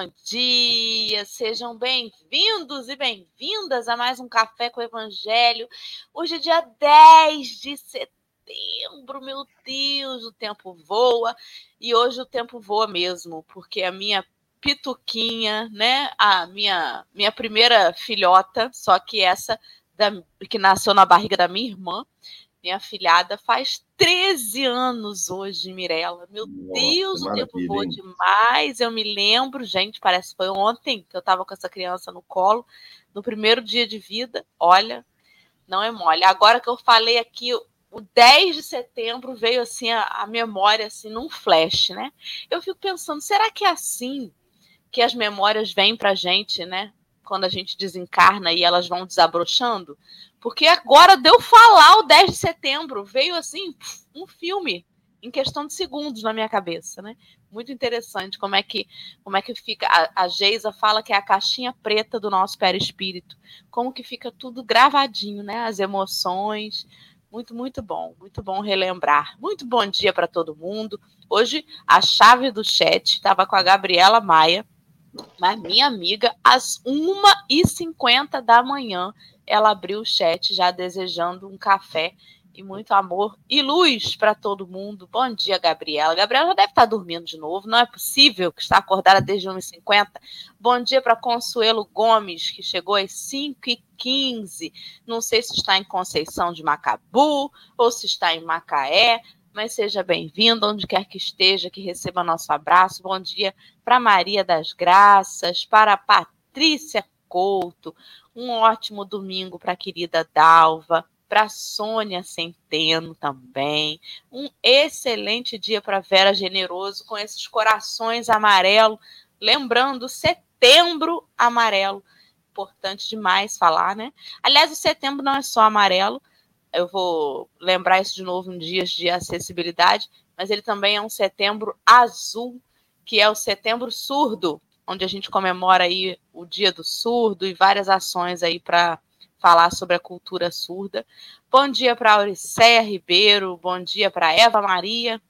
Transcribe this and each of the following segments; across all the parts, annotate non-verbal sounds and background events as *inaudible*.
bom dia, sejam bem-vindos e bem-vindas a mais um Café com o Evangelho. Hoje é dia 10 de setembro, meu Deus, o tempo voa e hoje o tempo voa mesmo, porque a minha pituquinha, né, a minha, minha primeira filhota, só que essa da, que nasceu na barriga da minha irmã, minha filhada faz 13 anos hoje, Mirella. Meu Nossa, Deus, o tempo voa demais. Eu me lembro, gente, parece que foi ontem que eu estava com essa criança no colo, no primeiro dia de vida. Olha, não é mole. Agora que eu falei aqui, o 10 de setembro veio assim a, a memória assim num flash, né? Eu fico pensando, será que é assim que as memórias vêm pra gente, né? Quando a gente desencarna e elas vão desabrochando? Porque agora deu falar o 10 de setembro, veio assim um filme em questão de segundos na minha cabeça, né? Muito interessante como é que como é que fica a, a Geisa fala que é a caixinha preta do nosso perispírito, como que fica tudo gravadinho, né? As emoções, muito muito bom, muito bom relembrar. Muito bom dia para todo mundo. Hoje a chave do chat estava com a Gabriela Maia, mas minha amiga, às 1h50 da manhã ela abriu o chat já desejando um café e muito amor e luz para todo mundo. Bom dia, Gabriela. Gabriela já deve estar dormindo de novo, não é possível que está acordada desde 1h50. Bom dia para Consuelo Gomes, que chegou às 5h15. Não sei se está em Conceição de Macabu ou se está em Macaé, mas seja bem-vindo, onde quer que esteja, que receba nosso abraço. Bom dia para Maria das Graças, para Patrícia Couto, um ótimo domingo para a querida Dalva, para Sônia Centeno também. Um excelente dia para Vera Generoso com esses corações amarelo, lembrando setembro amarelo. Importante demais falar, né? Aliás, o setembro não é só amarelo. Eu vou lembrar isso de novo em dias de acessibilidade, mas ele também é um setembro azul, que é o setembro surdo, onde a gente comemora aí o Dia do Surdo e várias ações aí para falar sobre a cultura surda. Bom dia para Auricéia Ribeiro, bom dia para Eva Maria.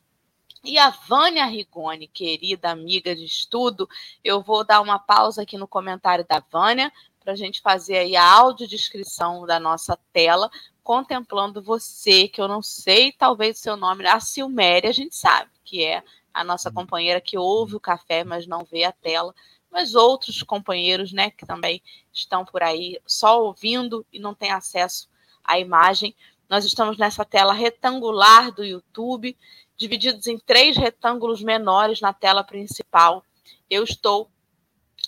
E a Vânia Rigoni, querida amiga de estudo, eu vou dar uma pausa aqui no comentário da Vânia para a gente fazer aí a audiodescrição da nossa tela, contemplando você, que eu não sei, talvez o seu nome, a Silméria, a gente sabe que é a nossa uhum. companheira que ouve o café, mas não vê a tela, mas outros companheiros, né, que também estão por aí só ouvindo e não têm acesso à imagem. Nós estamos nessa tela retangular do YouTube, divididos em três retângulos menores na tela principal. Eu estou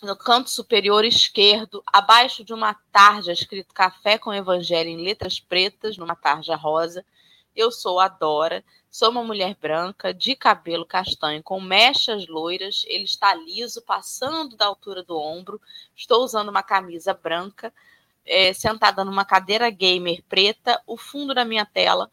no canto superior esquerdo, abaixo de uma tarja escrito Café com Evangelho em letras pretas, numa tarja rosa. Eu sou a Dora, sou uma mulher branca, de cabelo castanho, com mechas loiras. Ele está liso, passando da altura do ombro. Estou usando uma camisa branca, é, sentada numa cadeira gamer preta. O fundo da minha tela,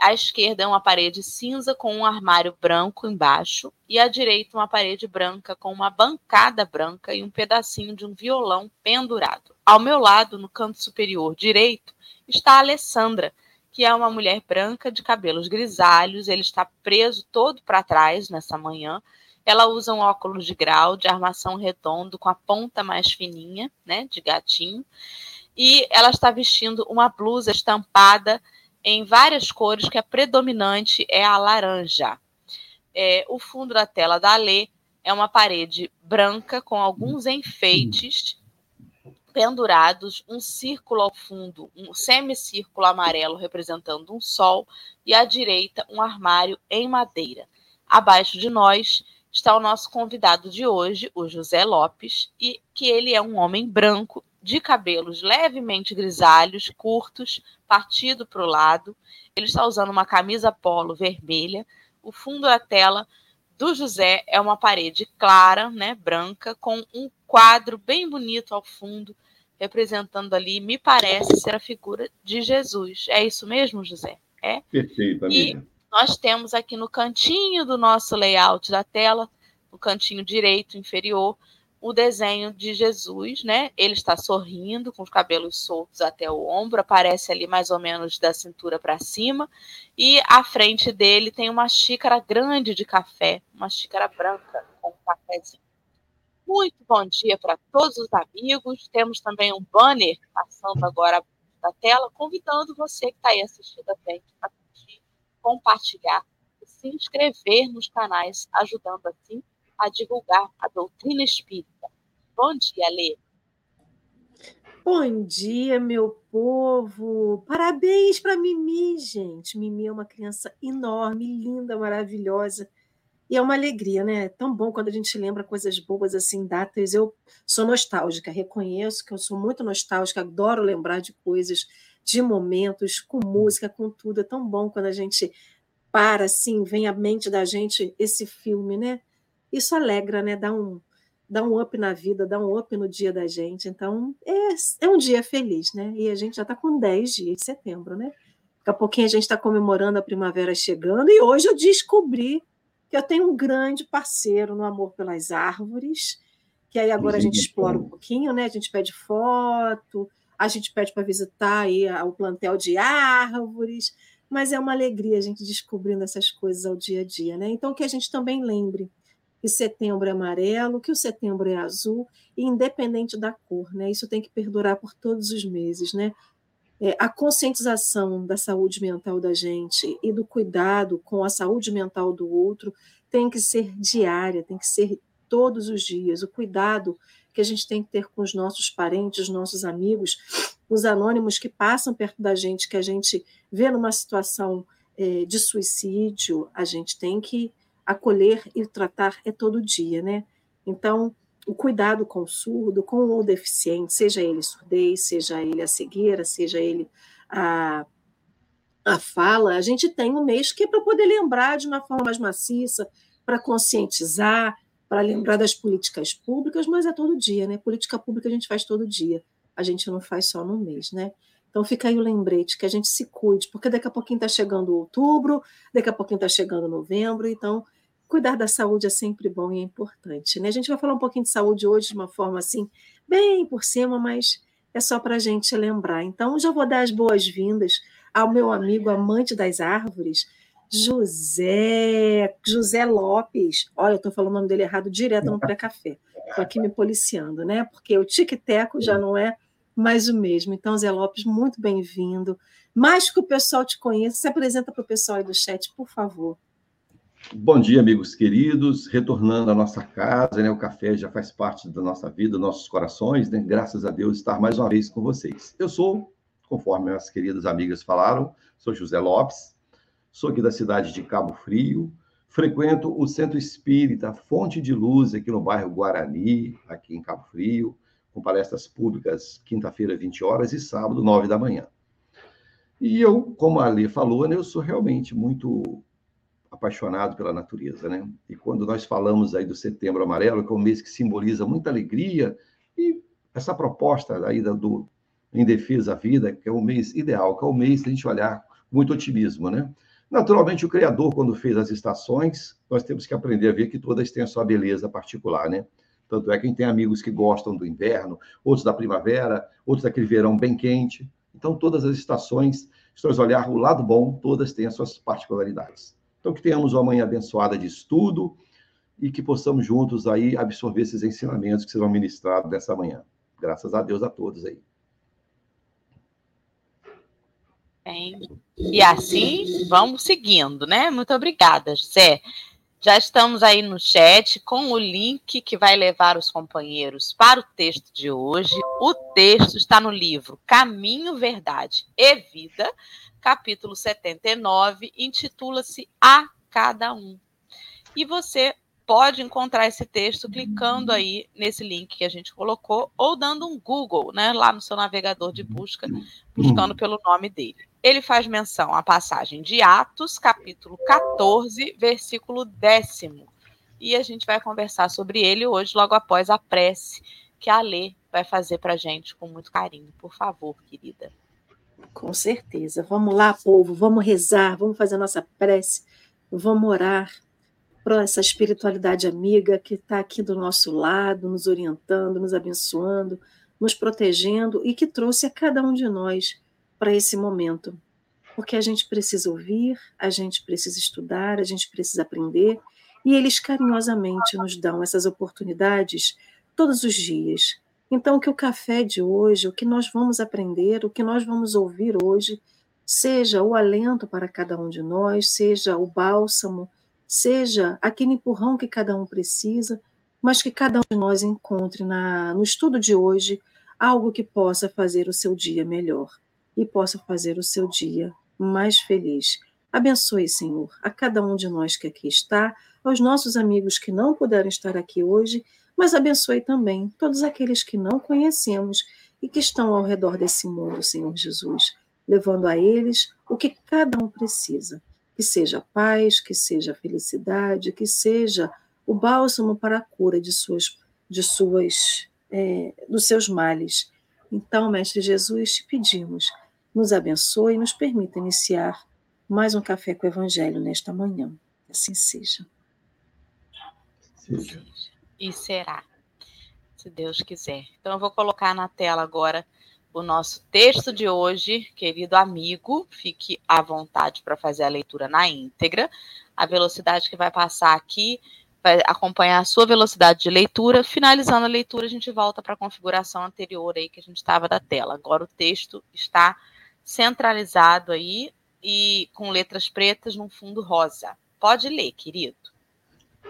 à esquerda, é uma parede cinza com um armário branco embaixo, e à direita, uma parede branca com uma bancada branca e um pedacinho de um violão pendurado. Ao meu lado, no canto superior direito, está a Alessandra que é uma mulher branca de cabelos grisalhos. Ele está preso todo para trás nessa manhã. Ela usa um óculos de grau de armação redondo com a ponta mais fininha, né, de gatinho. E ela está vestindo uma blusa estampada em várias cores, que a predominante é a laranja. É, o fundo da tela da Lê é uma parede branca com alguns enfeites pendurados, um círculo ao fundo, um semicírculo amarelo representando um sol, e à direita um armário em madeira. Abaixo de nós está o nosso convidado de hoje, o José Lopes, e que ele é um homem branco, de cabelos levemente grisalhos, curtos, partido para o lado. Ele está usando uma camisa polo vermelha. O fundo da tela do José é uma parede clara, né, branca, com um quadro bem bonito ao fundo, representando ali, me parece ser a figura de Jesus. É isso mesmo, José? É? Perfeito, amiga. E nós temos aqui no cantinho do nosso layout da tela, no cantinho direito inferior, o desenho de Jesus, né? Ele está sorrindo, com os cabelos soltos até o ombro, aparece ali mais ou menos da cintura para cima, e à frente dele tem uma xícara grande de café, uma xícara branca com um cafezinho. Muito bom dia para todos os amigos. Temos também um banner passando agora da tela, convidando você que está aí assistindo a gente para compartilhar e se inscrever nos canais, ajudando assim a divulgar a doutrina espírita. Bom dia, Lê. Bom dia, meu povo! Parabéns para Mimi, gente. Mimi é uma criança enorme, linda, maravilhosa. E é uma alegria, né? É tão bom quando a gente lembra coisas boas assim, datas. Eu sou nostálgica, reconheço que eu sou muito nostálgica, adoro lembrar de coisas, de momentos, com música, com tudo. É tão bom quando a gente para assim, vem à mente da gente esse filme, né? Isso alegra, né? Dá um, dá um up na vida, dá um up no dia da gente. Então, é, é um dia feliz, né? E a gente já está com 10 dias de setembro, né? Daqui a pouquinho a gente está comemorando a primavera chegando, e hoje eu descobri que eu tenho um grande parceiro no amor pelas árvores, que aí agora a gente explora um pouquinho, né? A gente pede foto, a gente pede para visitar aí o plantel de árvores, mas é uma alegria a gente descobrindo essas coisas ao dia a dia, né? Então que a gente também lembre que setembro é amarelo, que o setembro é azul, independente da cor, né? Isso tem que perdurar por todos os meses, né? É, a conscientização da saúde mental da gente e do cuidado com a saúde mental do outro tem que ser diária, tem que ser todos os dias. O cuidado que a gente tem que ter com os nossos parentes, os nossos amigos, os anônimos que passam perto da gente, que a gente vê numa situação é, de suicídio, a gente tem que acolher e tratar é todo dia, né? Então, o cuidado com o surdo, com o deficiente, seja ele surdez, seja ele a cegueira, seja ele a, a fala, a gente tem um mês que é para poder lembrar de uma forma mais maciça, para conscientizar, para lembrar das políticas públicas, mas é todo dia, né? Política pública a gente faz todo dia, a gente não faz só no mês, né? Então fica aí o lembrete que a gente se cuide, porque daqui a pouquinho está chegando outubro, daqui a pouquinho está chegando novembro, então cuidar da saúde é sempre bom e é importante. Né? A gente vai falar um pouquinho de saúde hoje de uma forma assim, bem por cima, mas é só para a gente lembrar. Então, já vou dar as boas-vindas ao meu amigo amante das árvores, José, José Lopes. Olha, eu estou falando o nome dele errado direto no pré-café. Estou aqui me policiando, né? Porque o tic-teco já não é mais o mesmo. Então, Zé Lopes, muito bem-vindo. Mais que o pessoal te conheça, se apresenta para o pessoal aí do chat, por favor. Bom dia, amigos queridos. Retornando à nossa casa, né? O café já faz parte da nossa vida, nossos corações, né? Graças a Deus estar mais uma vez com vocês. Eu sou, conforme as queridas amigas falaram, sou José Lopes, sou aqui da cidade de Cabo Frio, frequento o Centro Espírita Fonte de Luz aqui no bairro Guarani, aqui em Cabo Frio, com palestras públicas quinta-feira, 20 horas e sábado, 9 da manhã. E eu, como a Lê falou, né, eu sou realmente muito apaixonado pela natureza, né? E quando nós falamos aí do Setembro Amarelo, que é um mês que simboliza muita alegria e essa proposta aí do em defesa à vida, que é o mês ideal, que é o mês que a gente olhar com muito otimismo, né? Naturalmente, o Criador, quando fez as estações, nós temos que aprender a ver que todas têm a sua beleza particular, né? Tanto é que tem amigos que gostam do inverno, outros da primavera, outros daquele verão bem quente. Então, todas as estações, se nós olhar o lado bom, todas têm as suas particularidades. Então, que tenhamos uma manhã abençoada de estudo e que possamos juntos aí absorver esses ensinamentos que serão ministrados nessa manhã. Graças a Deus a todos aí. Bem, e assim vamos seguindo, né? Muito obrigada, José. Já estamos aí no chat com o link que vai levar os companheiros para o texto de hoje. O texto está no livro Caminho, Verdade e Vida, capítulo 79, intitula-se A Cada Um. E você pode encontrar esse texto clicando aí nesse link que a gente colocou ou dando um Google, né, lá no seu navegador de busca, buscando pelo nome dele. Ele faz menção à passagem de Atos, capítulo 14, versículo décimo. E a gente vai conversar sobre ele hoje, logo após a prece que a Lê vai fazer para gente com muito carinho. Por favor, querida. Com certeza. Vamos lá, povo, vamos rezar, vamos fazer a nossa prece, vamos orar para essa espiritualidade amiga que está aqui do nosso lado, nos orientando, nos abençoando, nos protegendo e que trouxe a cada um de nós para esse momento. Porque a gente precisa ouvir, a gente precisa estudar, a gente precisa aprender, e eles carinhosamente nos dão essas oportunidades todos os dias. Então, que o café de hoje, o que nós vamos aprender, o que nós vamos ouvir hoje, seja o alento para cada um de nós, seja o bálsamo, seja aquele empurrão que cada um precisa, mas que cada um de nós encontre na, no estudo de hoje algo que possa fazer o seu dia melhor e possa fazer o seu dia mais feliz. Abençoe, Senhor, a cada um de nós que aqui está, aos nossos amigos que não puderam estar aqui hoje, mas abençoe também todos aqueles que não conhecemos e que estão ao redor desse mundo, Senhor Jesus, levando a eles o que cada um precisa. Que seja paz, que seja felicidade, que seja o bálsamo para a cura de suas, de suas, é, dos seus males. Então, Mestre Jesus, te pedimos, nos abençoe e nos permita iniciar mais um café com o Evangelho nesta manhã. Assim seja. Seja. E será, se Deus quiser. Então, eu vou colocar na tela agora o nosso texto de hoje, querido amigo. Fique à vontade para fazer a leitura na íntegra. A velocidade que vai passar aqui vai acompanhar a sua velocidade de leitura. Finalizando a leitura, a gente volta para a configuração anterior aí que a gente estava da tela. Agora o texto está centralizado aí e com letras pretas num fundo rosa. Pode ler, querido.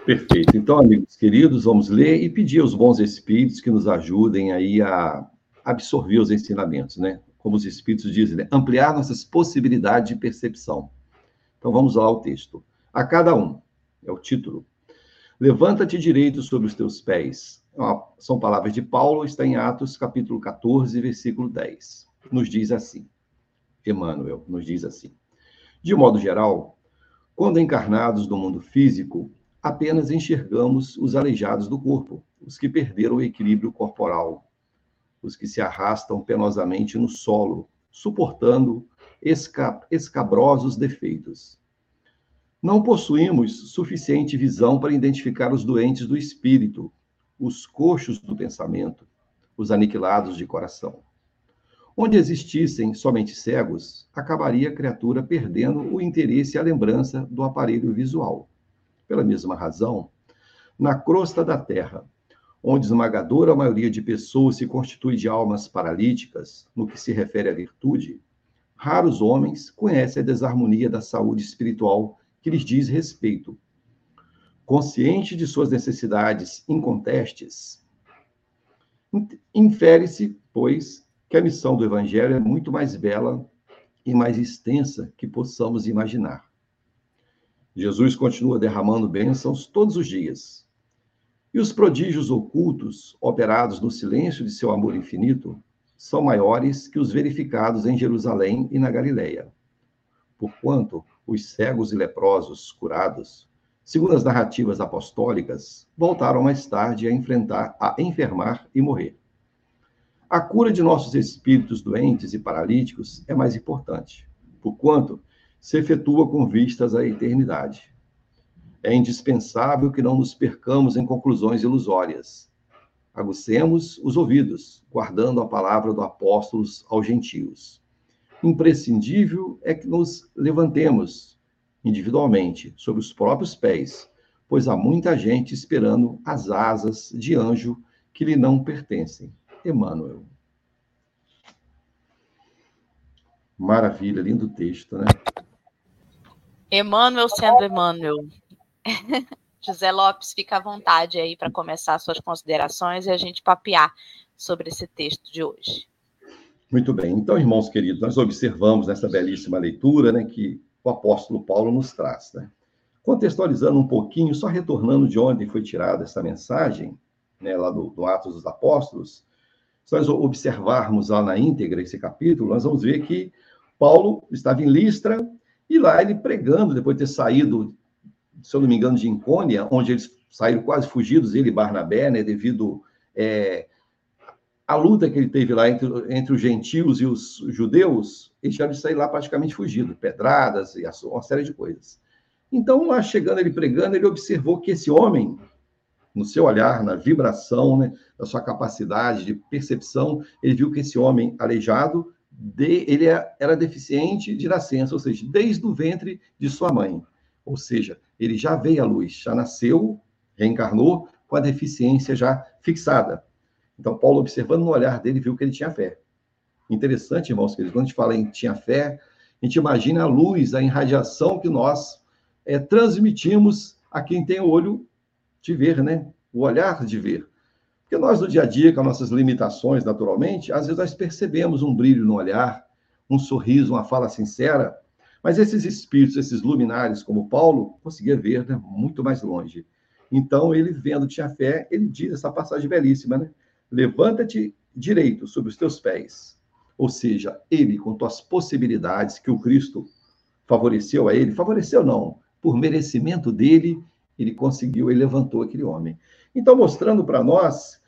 Perfeito. Então, amigos queridos, vamos ler e pedir aos bons espíritos que nos ajudem aí a absorver os ensinamentos, né? Como os espíritos dizem, né? ampliar nossas possibilidades de percepção. Então, vamos lá ao texto. A cada um, é o título. Levanta-te direito sobre os teus pés. São palavras de Paulo, está em Atos, capítulo 14, versículo 10. Nos diz assim. Emmanuel nos diz assim. De modo geral, quando encarnados no mundo físico, apenas enxergamos os aleijados do corpo, os que perderam o equilíbrio corporal, os que se arrastam penosamente no solo, suportando esca escabrosos defeitos. Não possuímos suficiente visão para identificar os doentes do espírito, os coxos do pensamento, os aniquilados de coração. Onde existissem somente cegos, acabaria a criatura perdendo o interesse e a lembrança do aparelho visual. Pela mesma razão, na crosta da Terra, onde esmagadora maioria de pessoas se constitui de almas paralíticas, no que se refere à virtude, raros homens conhecem a desarmonia da saúde espiritual que lhes diz respeito. Consciente de suas necessidades incontestes, infere-se, pois, que a missão do Evangelho é muito mais bela e mais extensa que possamos imaginar. Jesus continua derramando bênçãos todos os dias. E os prodígios ocultos, operados no silêncio de seu amor infinito, são maiores que os verificados em Jerusalém e na Galileia. Porquanto os cegos e leprosos curados, segundo as narrativas apostólicas, voltaram mais tarde a enfrentar, a enfermar e morrer. A cura de nossos espíritos doentes e paralíticos é mais importante, porquanto se efetua com vistas à eternidade. É indispensável que não nos percamos em conclusões ilusórias. Agucemos os ouvidos, guardando a palavra do apóstolo aos gentios. Imprescindível é que nos levantemos individualmente sobre os próprios pés, pois há muita gente esperando as asas de anjo que lhe não pertencem. Emmanuel. Maravilha, lindo texto, né? Emmanuel sendo Emmanuel. *laughs* José Lopes, fica à vontade aí para começar suas considerações e a gente papear sobre esse texto de hoje. Muito bem. Então, irmãos queridos, nós observamos nessa belíssima leitura né, que o apóstolo Paulo nos traz. Né? Contextualizando um pouquinho, só retornando de onde foi tirada essa mensagem, né, lá do, do Atos dos Apóstolos, se nós observarmos lá na íntegra esse capítulo, nós vamos ver que Paulo estava em Listra, e lá ele pregando, depois de ter saído, se eu não me engano, de Incônia, onde eles saíram quase fugidos, ele e Barnabé, né, devido é, à luta que ele teve lá entre, entre os gentios e os judeus, ele já sair lá praticamente fugido, pedradas e uma série de coisas. Então, lá chegando, ele pregando, ele observou que esse homem, no seu olhar, na vibração, né, da sua capacidade de percepção, ele viu que esse homem aleijado de, ele é, era deficiente de nascença, ou seja, desde o ventre de sua mãe. Ou seja, ele já veio à luz, já nasceu, reencarnou com a deficiência já fixada. Então, Paulo, observando no olhar dele, viu que ele tinha fé. Interessante, irmãos, queridos, quando a gente fala em tinha fé, a gente imagina a luz, a irradiação que nós é, transmitimos a quem tem o olho de ver, né? O olhar de ver. Porque nós, no dia a dia, com as nossas limitações, naturalmente, às vezes nós percebemos um brilho no olhar, um sorriso, uma fala sincera, mas esses espíritos, esses luminares, como Paulo, conseguia ver né, muito mais longe. Então, ele vendo tinha fé, ele diz essa passagem belíssima, né? Levanta-te direito sobre os teus pés. Ou seja, ele, com as possibilidades que o Cristo favoreceu a ele, favoreceu não, por merecimento dele, ele conseguiu, ele levantou aquele homem. Então, mostrando para nós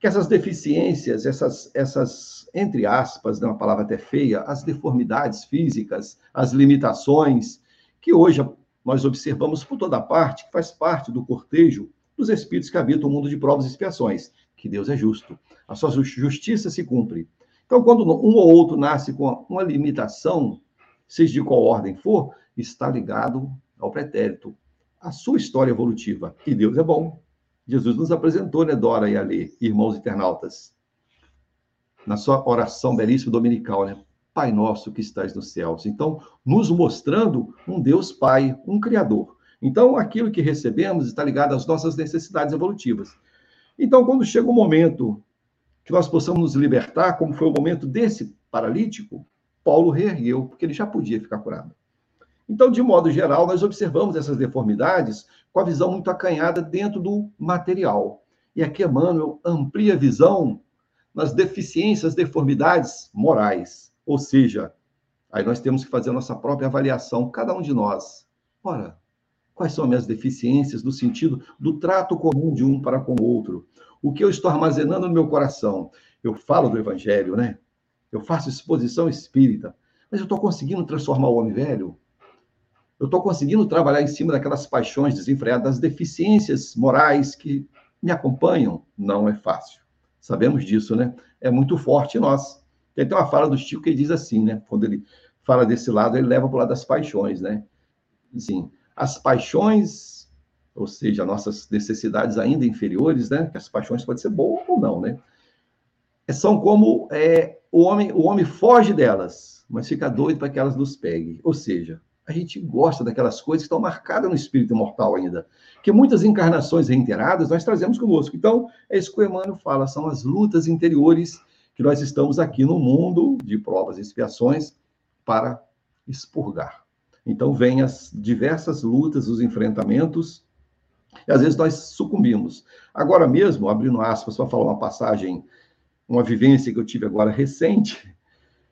que essas deficiências, essas, essas entre aspas, né, uma palavra até feia, as deformidades físicas, as limitações, que hoje nós observamos por toda parte, que faz parte do cortejo dos espíritos que habitam o mundo de provas e expiações, que Deus é justo. A sua justiça se cumpre. Então, quando um ou outro nasce com uma limitação, seja de qual ordem for, está ligado ao pretérito, à sua história evolutiva. E Deus é bom. Jesus nos apresentou, né, Dora e Ali, irmãos internautas, na sua oração belíssima dominical, né? Pai nosso que estás nos céus. Então, nos mostrando um Deus Pai, um Criador. Então, aquilo que recebemos está ligado às nossas necessidades evolutivas. Então, quando chega o momento que nós possamos nos libertar, como foi o momento desse paralítico, Paulo reergueu, porque ele já podia ficar curado. Então, de modo geral, nós observamos essas deformidades com a visão muito acanhada dentro do material. E aqui Emmanuel amplia a visão nas deficiências, deformidades morais. Ou seja, aí nós temos que fazer a nossa própria avaliação, cada um de nós. Ora, quais são as minhas deficiências no sentido do trato comum de um para com o outro? O que eu estou armazenando no meu coração? Eu falo do evangelho, né? Eu faço exposição espírita, mas eu estou conseguindo transformar o homem velho? Eu estou conseguindo trabalhar em cima daquelas paixões desenfreadas, das deficiências morais que me acompanham? Não é fácil. Sabemos disso, né? É muito forte em nós. Tem até uma fala do Chico que diz assim, né? Quando ele fala desse lado, ele leva para o lado das paixões, né? Assim, as paixões, ou seja, nossas necessidades ainda inferiores, né? As paixões podem ser boas ou não, né? São como é, o homem, o homem foge delas, mas fica doido para que elas nos peguem. Ou seja, a gente gosta daquelas coisas que estão marcadas no espírito imortal ainda. Que muitas encarnações reiteradas nós trazemos conosco. Então, é isso que o Emmanuel fala, são as lutas interiores que nós estamos aqui no mundo de provas e expiações para expurgar. Então, vem as diversas lutas, os enfrentamentos, e às vezes nós sucumbimos. Agora mesmo, abrindo aspas para falar uma passagem, uma vivência que eu tive agora recente,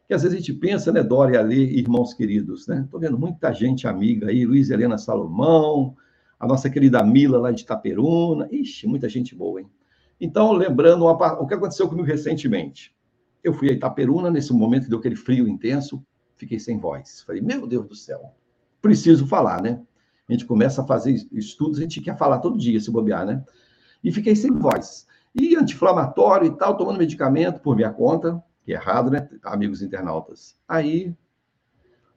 que às vezes a gente pensa, né, Dória ali, irmãos queridos, né? Estou vendo muita gente amiga aí, Luiz Helena Salomão, a nossa querida Mila lá de Itaperuna, ixi, muita gente boa, hein? Então, lembrando uma, o que aconteceu comigo recentemente. Eu fui a Itaperuna, nesse momento deu aquele frio intenso, fiquei sem voz. Falei, meu Deus do céu, preciso falar, né? A gente começa a fazer estudos, a gente quer falar todo dia, se bobear, né? E fiquei sem voz. E anti-inflamatório e tal, tomando medicamento por minha conta, é errado, né, amigos internautas? Aí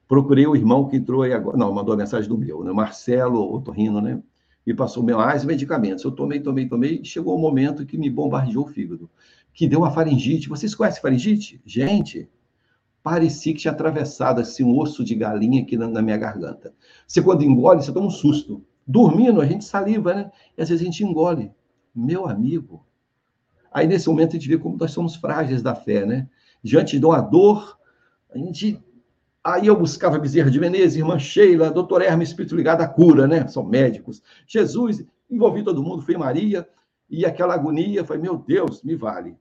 procurei o irmão que entrou aí agora, não, mandou a mensagem do meu, né, Marcelo Otorrino, né? Me passou mais medicamentos. Eu tomei, tomei, tomei, chegou o um momento que me bombardeou o fígado, que deu uma faringite. Vocês conhecem faringite? Gente, parecia que tinha atravessado assim, um osso de galinha aqui na, na, minha garganta. Você, quando engole, você toma um susto. Dormindo, a gente saliva, né? E às vezes a gente engole. Meu amigo. Aí, nesse momento, a gente vê como nós somos frágeis da fé, né? Diante de uma dor, a gente. Aí eu buscava Bezerra de Menezes, irmã Sheila, doutor Hermes, espírito ligado à cura, né? São médicos. Jesus, envolvi todo mundo, fui Maria, e aquela agonia, foi, meu Deus, me vale.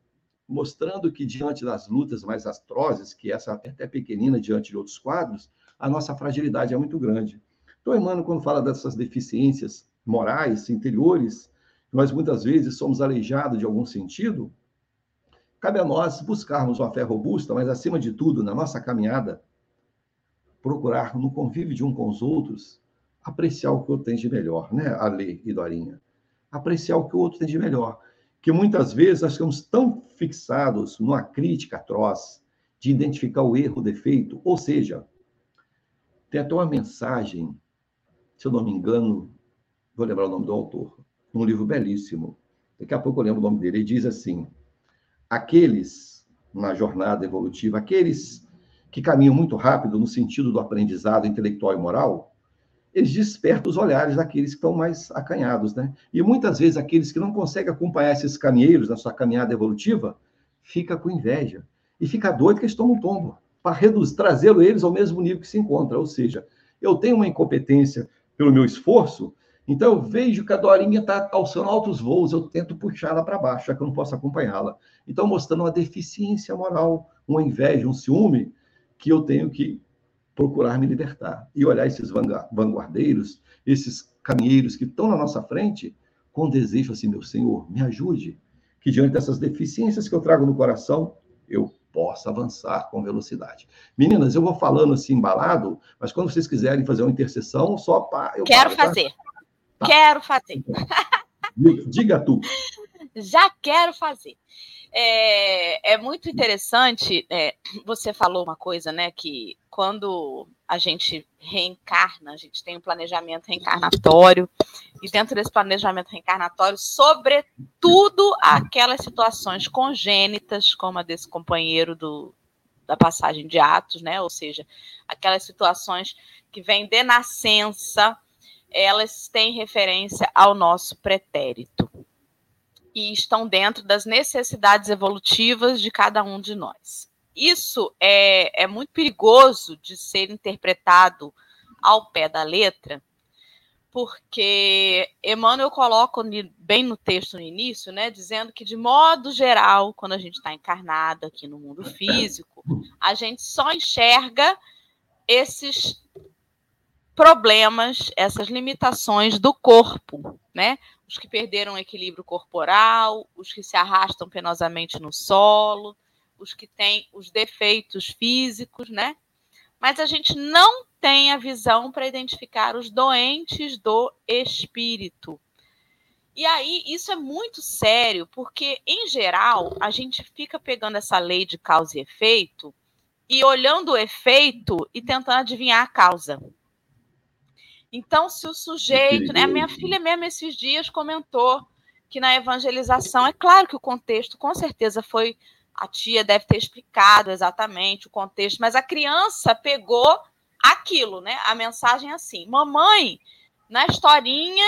Mostrando que diante das lutas mais atrozes, que essa é até pequenina diante de outros quadros, a nossa fragilidade é muito grande. Então, Emmanuel, quando fala dessas deficiências morais, interiores, nós muitas vezes somos aleijados de algum sentido, Cabe a nós buscarmos uma fé robusta, mas, acima de tudo, na nossa caminhada, procurar, no convívio de um com os outros, apreciar o que o outro tem de melhor, né, Ale e Dorinha? Apreciar o que o outro tem de melhor. Que muitas vezes nós ficamos tão fixados numa crítica atroz de identificar o erro, o defeito, ou seja, tem até uma mensagem, se eu não me engano, vou lembrar o nome do autor, num livro belíssimo, daqui a pouco eu lembro o nome dele, ele diz assim: aqueles na jornada evolutiva, aqueles que caminham muito rápido no sentido do aprendizado intelectual e moral, eles despertam os olhares daqueles que estão mais acanhados, né? E muitas vezes aqueles que não conseguem acompanhar esses caminheiros na sua caminhada evolutiva, fica com inveja e fica doido que eles tomam tombo para trazê-lo eles ao mesmo nível que se encontra. Ou seja, eu tenho uma incompetência pelo meu esforço, então eu vejo que a Dorinha está alçando altos voos, eu tento puxá-la para baixo, já que eu não posso acompanhá-la. Então, mostrando uma deficiência moral, uma inveja, um ciúme, que eu tenho que procurar me libertar. E olhar esses vanguardeiros, esses caminheiros que estão na nossa frente, com desejo assim, meu Senhor, me ajude, que diante dessas deficiências que eu trago no coração, eu possa avançar com velocidade. Meninas, eu vou falando assim embalado, mas quando vocês quiserem fazer uma intercessão, só para. Quero paro, tá? fazer. Tá? Quero fazer. Diga, diga tu. Já quero fazer. É, é muito interessante. É, você falou uma coisa, né? Que quando a gente reencarna, a gente tem um planejamento reencarnatório, e dentro desse planejamento reencarnatório, sobretudo aquelas situações congênitas, como a desse companheiro do, da passagem de atos, né? Ou seja, aquelas situações que vêm de nascença, elas têm referência ao nosso pretérito e estão dentro das necessidades evolutivas de cada um de nós. Isso é, é muito perigoso de ser interpretado ao pé da letra, porque Emmanuel coloca bem no texto no início, né, dizendo que de modo geral, quando a gente está encarnado aqui no mundo físico, a gente só enxerga esses problemas, essas limitações do corpo, né? Os que perderam o equilíbrio corporal, os que se arrastam penosamente no solo, os que têm os defeitos físicos, né? Mas a gente não tem a visão para identificar os doentes do espírito. E aí, isso é muito sério, porque, em geral, a gente fica pegando essa lei de causa e efeito e olhando o efeito e tentando adivinhar a causa. Então, se o sujeito, né, a minha filha mesmo esses dias comentou que na evangelização, é claro que o contexto com certeza foi a tia deve ter explicado exatamente o contexto, mas a criança pegou aquilo, né? A mensagem é assim: "Mamãe, na historinha,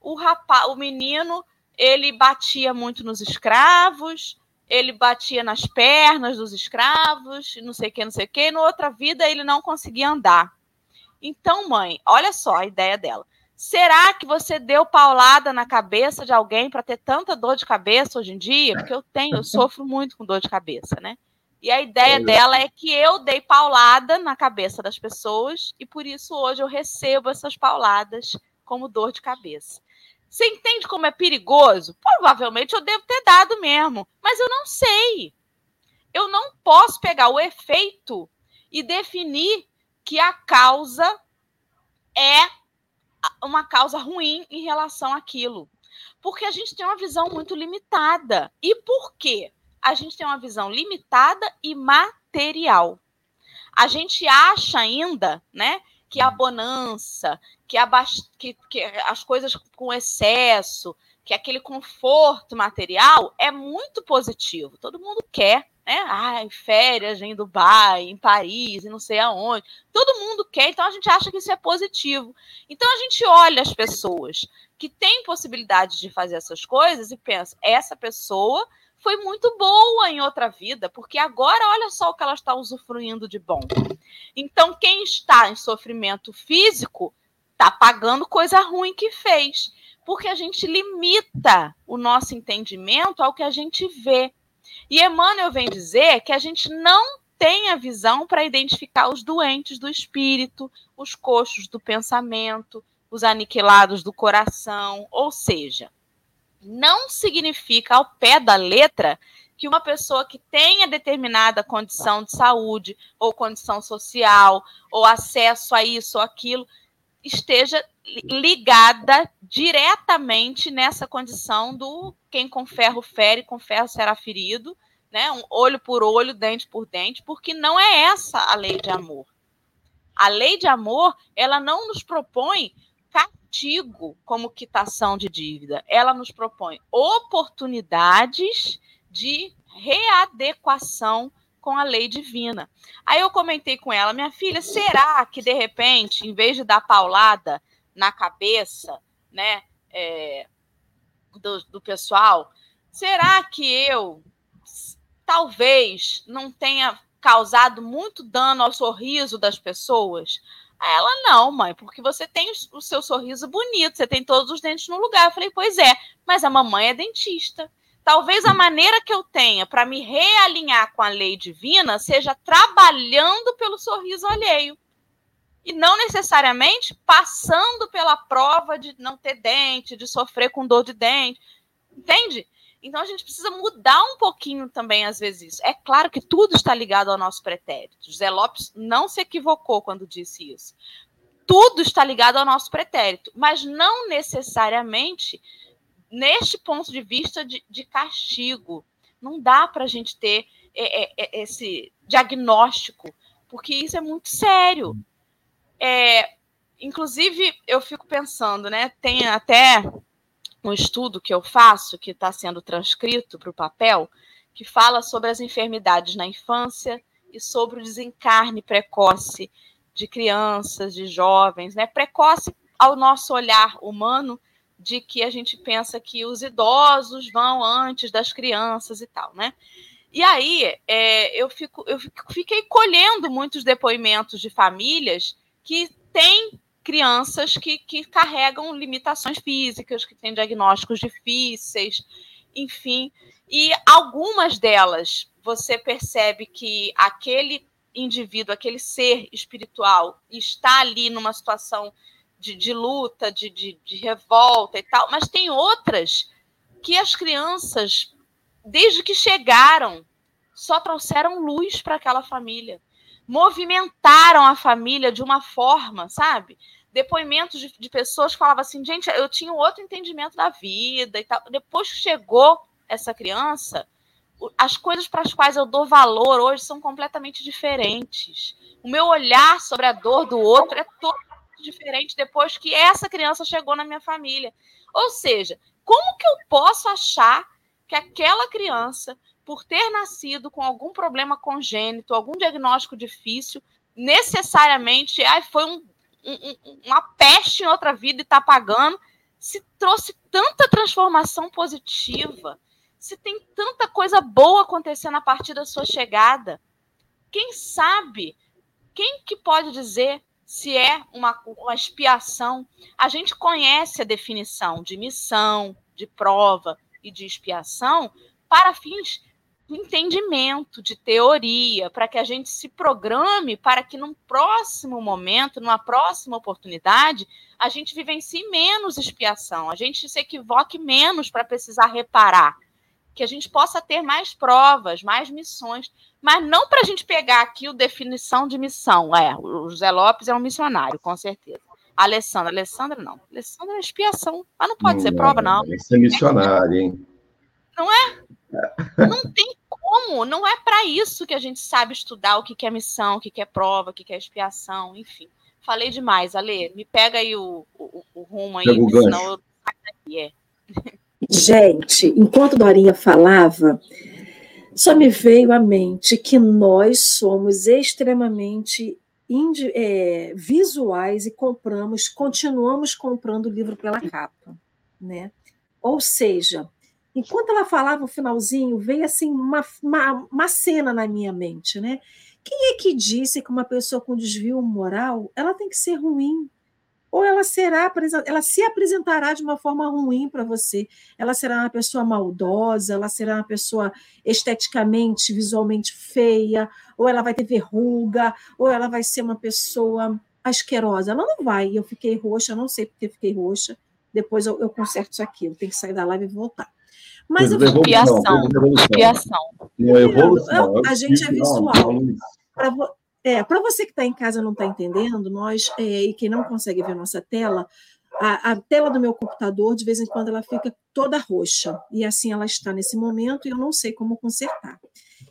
o rapaz, o menino, ele batia muito nos escravos, ele batia nas pernas dos escravos, não sei o que, não sei o que, e na outra vida ele não conseguia andar. Então, mãe, olha só a ideia dela. Será que você deu paulada na cabeça de alguém para ter tanta dor de cabeça hoje em dia? Porque eu tenho, eu sofro muito com dor de cabeça, né? E a ideia é. dela é que eu dei paulada na cabeça das pessoas e por isso hoje eu recebo essas pauladas como dor de cabeça. Você entende como é perigoso? Provavelmente eu devo ter dado mesmo, mas eu não sei. Eu não posso pegar o efeito e definir que a causa é uma causa ruim em relação àquilo. Porque a gente tem uma visão muito limitada. E por quê? A gente tem uma visão limitada e material. A gente acha ainda, né, que a bonança, que, a que, que as coisas com excesso, que aquele conforto material é muito positivo. Todo mundo quer né? Ai, férias em Dubai, em Paris, e não sei aonde. Todo mundo quer, então a gente acha que isso é positivo. Então a gente olha as pessoas que têm possibilidade de fazer essas coisas e pensa: essa pessoa foi muito boa em outra vida, porque agora olha só o que ela está usufruindo de bom. Então, quem está em sofrimento físico está pagando coisa ruim que fez, porque a gente limita o nosso entendimento ao que a gente vê. E Emmanuel vem dizer que a gente não tem a visão para identificar os doentes do espírito, os coxos do pensamento, os aniquilados do coração. Ou seja, não significa ao pé da letra que uma pessoa que tenha determinada condição de saúde ou condição social ou acesso a isso ou aquilo esteja ligada diretamente nessa condição do quem com ferro fere, com ferro será ferido, né? Um olho por olho, dente por dente, porque não é essa a lei de amor. A lei de amor, ela não nos propõe castigo como quitação de dívida. Ela nos propõe oportunidades de readequação com a lei divina. Aí eu comentei com ela, minha filha, será que de repente, em vez de dar paulada na cabeça, né, é, do, do pessoal, será que eu talvez não tenha causado muito dano ao sorriso das pessoas? Ela, não, mãe, porque você tem o seu sorriso bonito, você tem todos os dentes no lugar. Eu falei, pois é, mas a mamãe é dentista. Talvez a maneira que eu tenha para me realinhar com a lei divina seja trabalhando pelo sorriso alheio. E não necessariamente passando pela prova de não ter dente, de sofrer com dor de dente. Entende? Então a gente precisa mudar um pouquinho também, às vezes, isso. É claro que tudo está ligado ao nosso pretérito. José Lopes não se equivocou quando disse isso. Tudo está ligado ao nosso pretérito, mas não necessariamente neste ponto de vista de, de castigo. Não dá para a gente ter é, é, é, esse diagnóstico, porque isso é muito sério. É, inclusive, eu fico pensando, né? Tem até um estudo que eu faço, que está sendo transcrito para o papel, que fala sobre as enfermidades na infância e sobre o desencarne precoce de crianças, de jovens, né? Precoce ao nosso olhar humano, de que a gente pensa que os idosos vão antes das crianças e tal, né? E aí é, eu, fico, eu fiquei colhendo muitos depoimentos de famílias que têm crianças que, que carregam limitações físicas, que têm diagnósticos difíceis, enfim. E algumas delas você percebe que aquele indivíduo, aquele ser espiritual, está ali numa situação de, de luta, de, de, de revolta e tal, mas tem outras que as crianças, desde que chegaram, só trouxeram luz para aquela família, movimentaram a família de uma forma, sabe? Depoimentos de, de, pessoas falavam assim, gente, eu tinha outro entendimento da vida e tal. Depois que chegou essa criança, as coisas para as quais eu dou valor hoje são completamente diferentes. O meu olhar sobre a dor do outro é todo diferente depois que essa criança chegou na minha família. Ou seja, como que eu posso achar que aquela criança, por ter nascido com algum problema congênito, algum diagnóstico difícil, necessariamente ai, foi um, um, uma peste em outra vida e está pagando, se trouxe tanta transformação positiva, se tem tanta coisa boa acontecendo a partir da sua chegada. Quem sabe? Quem que pode dizer se é uma, uma expiação. A gente conhece a definição de missão, de prova e de expiação para fins de entendimento, de teoria, para que a gente se programe para que num próximo momento, numa próxima oportunidade, a gente vivencie menos expiação, a gente se equivoque menos para precisar reparar que a gente possa ter mais provas, mais missões, mas não para a gente pegar aqui o definição de missão. É, o José Lopes é um missionário, com certeza. A Alessandra, Alessandra não. Alessandra é expiação, mas não pode não, ser prova, não. Esse é missionário, hein? Não é? Não tem como, não é para isso que a gente sabe estudar o que é missão, o que é prova, o que é expiação, enfim. Falei demais, Ale. Me pega aí o, o, o rumo aí, senão eu. Gente, enquanto Dorinha falava, só me veio à mente que nós somos extremamente é, visuais e compramos, continuamos comprando o livro pela capa, né? Ou seja, enquanto ela falava o finalzinho, veio assim uma, uma, uma cena na minha mente, né? Quem é que disse que uma pessoa com desvio moral ela tem que ser ruim? Ou ela será ela se apresentará de uma forma ruim para você. Ela será uma pessoa maldosa, ela será uma pessoa esteticamente, visualmente feia, ou ela vai ter verruga, ou ela vai ser uma pessoa asquerosa. Ela não vai. Eu fiquei roxa, não sei porque fiquei roxa. Depois eu, eu conserto isso aqui. Eu tenho que sair da live e voltar. Mas eu expiação, expiação. Não, evolução. A gente é visual. Para é, para você que está em casa e não está entendendo, nós, é, e quem não consegue ver nossa tela, a, a, tela do meu computador, de vez em quando, ela fica toda roxa. E assim ela está nesse momento e eu não sei como consertar.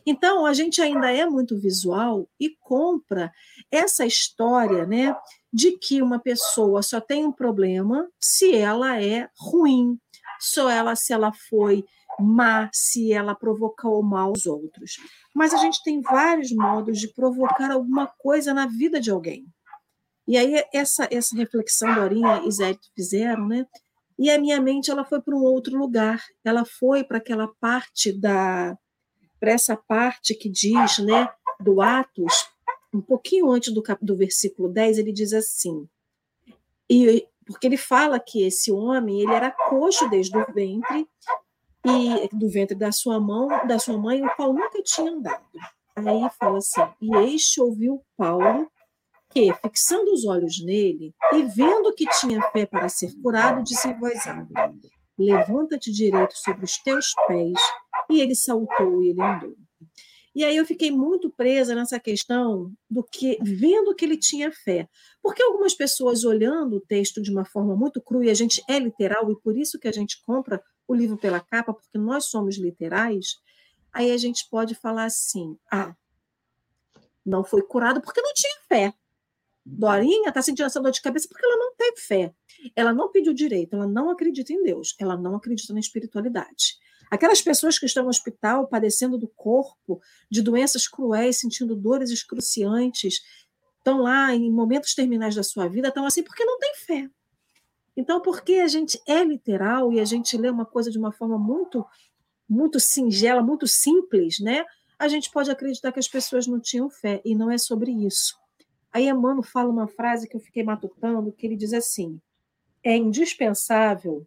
Então, a gente ainda é muito visual e compra essa história né, de que uma pessoa só tem um problema se ela é ruim, só ela se ela foi má, se ela provocou mal aos outros. Mas a gente tem vários modos de provocar alguma coisa na vida de alguém. E aí essa essa reflexão Dorinha e Zé fizeram, né? E a minha mente ela foi para um outro lugar. Ela foi para aquela parte da para essa parte que diz, né, do Atos, um pouquinho antes do, do versículo 10, ele diz assim: e porque ele fala que esse homem ele era coxo desde o ventre e do ventre da sua mão, da sua mãe, o qual nunca tinha andado. Aí fala assim: e este ouviu Paulo que, fixando os olhos nele e vendo que tinha fé para ser curado, disse em voz alta: Levanta-te direito sobre os teus pés. E ele saltou e ele andou. E aí eu fiquei muito presa nessa questão do que, vendo que ele tinha fé. Porque algumas pessoas olhando o texto de uma forma muito crua, e a gente é literal, e por isso que a gente compra o livro pela capa, porque nós somos literais, aí a gente pode falar assim: ah, não foi curado porque não tinha fé. Dorinha está sentindo essa dor de cabeça porque ela não teve fé. Ela não pediu direito, ela não acredita em Deus, ela não acredita na espiritualidade. Aquelas pessoas que estão no hospital padecendo do corpo, de doenças cruéis, sentindo dores excruciantes, estão lá em momentos terminais da sua vida, estão assim porque não tem fé. Então, porque a gente é literal e a gente lê uma coisa de uma forma muito, muito singela, muito simples, né? A gente pode acreditar que as pessoas não tinham fé, e não é sobre isso. Aí Emmanuel fala uma frase que eu fiquei matutando, que ele diz assim: é indispensável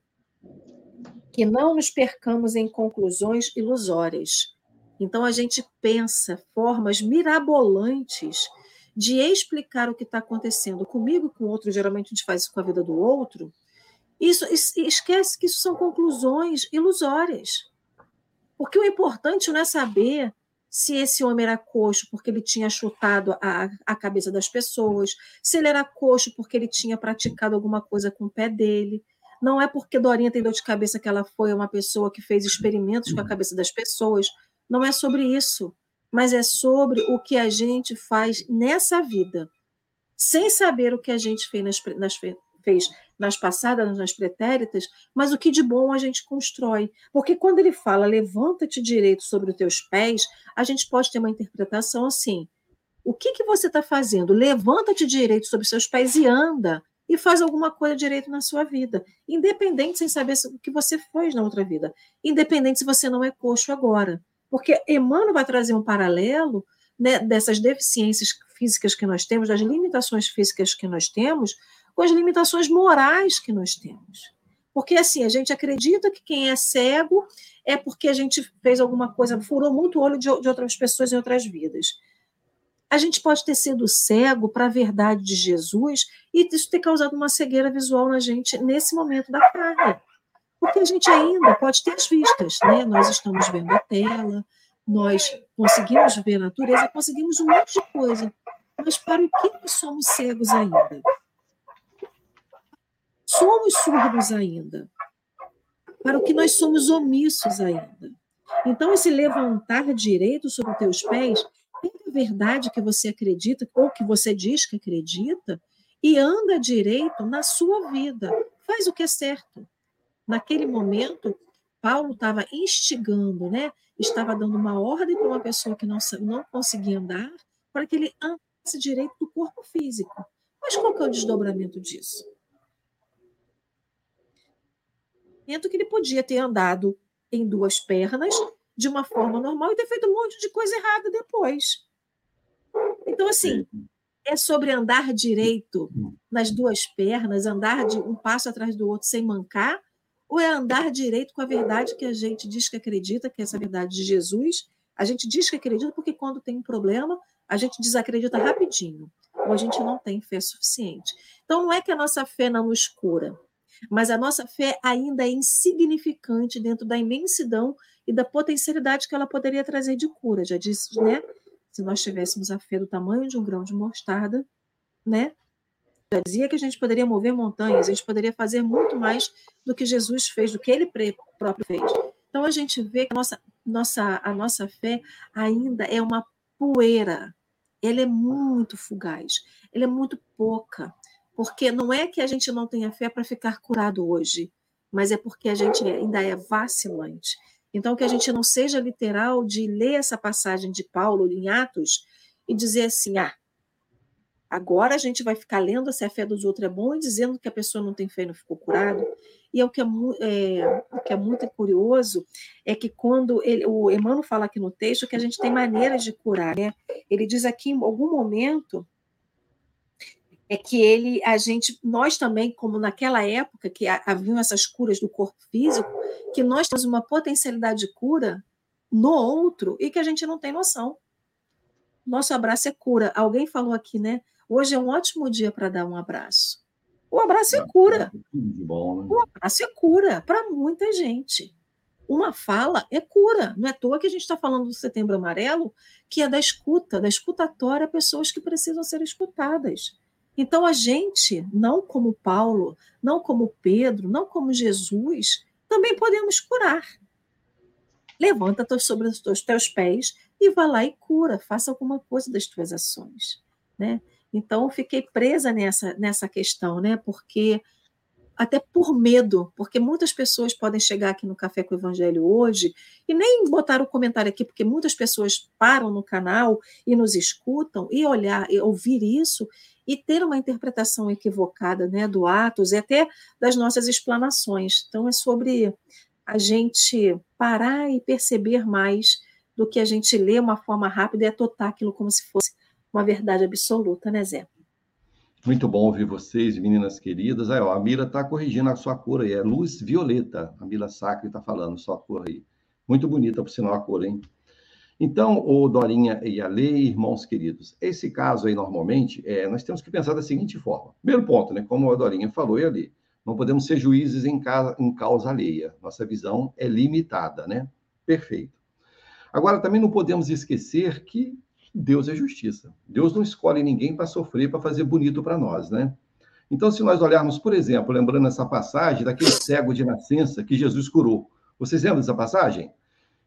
que não nos percamos em conclusões ilusórias. Então a gente pensa formas mirabolantes de explicar o que está acontecendo comigo com o outro, geralmente a gente faz isso com a vida do outro. Isso esquece que isso são conclusões ilusórias. Porque o importante não é saber se esse homem era coxo porque ele tinha chutado a, a cabeça das pessoas, se ele era coxo porque ele tinha praticado alguma coisa com o pé dele. Não é porque Dorinha tem dor de cabeça que ela foi uma pessoa que fez experimentos com a cabeça das pessoas. Não é sobre isso, mas é sobre o que a gente faz nessa vida, sem saber o que a gente fez nas, nas, fez nas passadas, nas pretéritas, mas o que de bom a gente constrói. Porque quando ele fala levanta-te direito sobre os teus pés, a gente pode ter uma interpretação assim: o que, que você está fazendo? Levanta-te direito sobre os seus pés e anda. E faz alguma coisa direito na sua vida, independente sem saber o que você fez na outra vida, independente se você não é coxo agora. Porque Emmanuel vai trazer um paralelo né, dessas deficiências físicas que nós temos, das limitações físicas que nós temos, com as limitações morais que nós temos. Porque assim, a gente acredita que quem é cego é porque a gente fez alguma coisa, furou muito o olho de, de outras pessoas em outras vidas. A gente pode ter sido cego para a verdade de Jesus e isso ter causado uma cegueira visual na gente nesse momento da carne. Porque a gente ainda pode ter as vistas, né? Nós estamos vendo a tela, nós conseguimos ver a natureza, conseguimos um monte de coisa. Mas para o que nós somos cegos ainda? Somos surdos ainda, para o que nós somos omissos ainda. Então, esse levantar direito sobre os teus pés é a verdade que você acredita, ou que você diz que acredita, e anda direito na sua vida. Faz o que é certo. Naquele momento, Paulo estava instigando, né? estava dando uma ordem para uma pessoa que não, não conseguia andar, para que ele andasse direito do corpo físico. Mas qual que é o desdobramento disso? Que ele podia ter andado em duas pernas de uma forma normal e ter feito um monte de coisa errada depois. Então, assim, é sobre andar direito nas duas pernas, andar de um passo atrás do outro sem mancar, ou é andar direito com a verdade que a gente diz que acredita, que é essa verdade de Jesus? A gente diz que acredita porque quando tem um problema, a gente desacredita rapidinho, ou a gente não tem fé suficiente. Então, não é que a nossa fé não nos cura, mas a nossa fé ainda é insignificante dentro da imensidão e da potencialidade que ela poderia trazer de cura. Já disse, né? Se nós tivéssemos a fé do tamanho de um grão de mostarda, né? Já dizia que a gente poderia mover montanhas, a gente poderia fazer muito mais do que Jesus fez, do que ele próprio fez. Então a gente vê que a nossa nossa, a nossa fé ainda é uma poeira. Ela é muito fugaz, ela é muito pouca. Porque não é que a gente não tenha fé para ficar curado hoje, mas é porque a gente ainda é vacilante. Então, que a gente não seja literal de ler essa passagem de Paulo em Atos e dizer assim: ah, agora a gente vai ficar lendo se a fé dos outros é bom e dizendo que a pessoa não tem fé e não ficou curado. E é o que é, é, o que é muito curioso é que quando ele, o Emmanuel fala aqui no texto que a gente tem maneiras de curar, né? Ele diz aqui em algum momento é que ele, a gente, nós também, como naquela época que haviam essas curas do corpo físico, que nós temos uma potencialidade de cura no outro e que a gente não tem noção. Nosso abraço é cura. Alguém falou aqui, né? Hoje é um ótimo dia para dar um abraço. O abraço é cura. Né? O abraço é cura para muita gente. Uma fala é cura. Não é à toa que a gente está falando do Setembro Amarelo, que é da escuta, da escutatória a pessoas que precisam ser escutadas. Então, a gente, não como Paulo, não como Pedro, não como Jesus, também podemos curar. Levanta sobre os teus pés e vá lá e cura, faça alguma coisa das tuas ações. Né? Então, fiquei presa nessa, nessa questão, né? porque até por medo, porque muitas pessoas podem chegar aqui no Café com o Evangelho hoje e nem botar o comentário aqui, porque muitas pessoas param no canal e nos escutam e olhar e ouvir isso e ter uma interpretação equivocada né, do Atos e até das nossas explanações. Então, é sobre a gente parar e perceber mais do que a gente lê uma forma rápida e atotar aquilo como se fosse uma verdade absoluta, né, Zé? Muito bom ouvir vocês, meninas queridas. Aí, ó, a Mira está corrigindo a sua cor aí, é luz violeta. A Mila Sacre está falando sua cor aí. Muito bonita, por sinal, a cor, hein? Então, o Dorinha e a Lei, irmãos queridos, esse caso aí, normalmente, é, nós temos que pensar da seguinte forma. Primeiro ponto, né, como a Dorinha falou e a Lei, não podemos ser juízes em, casa, em causa alheia. Nossa visão é limitada, né? Perfeito. Agora, também não podemos esquecer que Deus é justiça. Deus não escolhe ninguém para sofrer, para fazer bonito para nós, né? Então, se nós olharmos, por exemplo, lembrando essa passagem daquele cego de nascença que Jesus curou. Vocês lembram dessa passagem?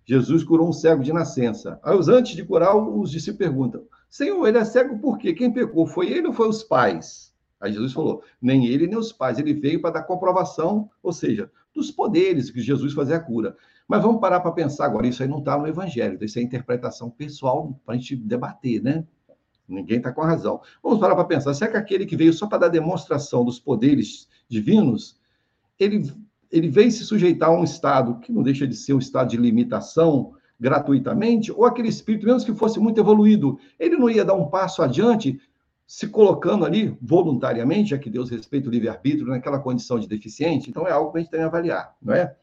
Jesus curou um cego de nascença. Aí, antes de curar, os discípulos perguntam: Senhor, ele é cego por quê? Quem pecou? Foi ele ou foi os pais? Aí Jesus falou: nem ele nem os pais. Ele veio para dar comprovação, ou seja, dos poderes que Jesus fazia a cura. Mas vamos parar para pensar agora. Isso aí não está no Evangelho, isso é interpretação pessoal para a gente debater, né? Ninguém está com razão. Vamos parar para pensar. Será que aquele que veio só para dar demonstração dos poderes divinos, ele ele vem se sujeitar a um estado que não deixa de ser um estado de limitação gratuitamente, ou aquele espírito, mesmo que fosse muito evoluído, ele não ia dar um passo adiante, se colocando ali voluntariamente, já que Deus respeita o livre-arbítrio naquela condição de deficiente, então é algo que a gente tem que avaliar, não é?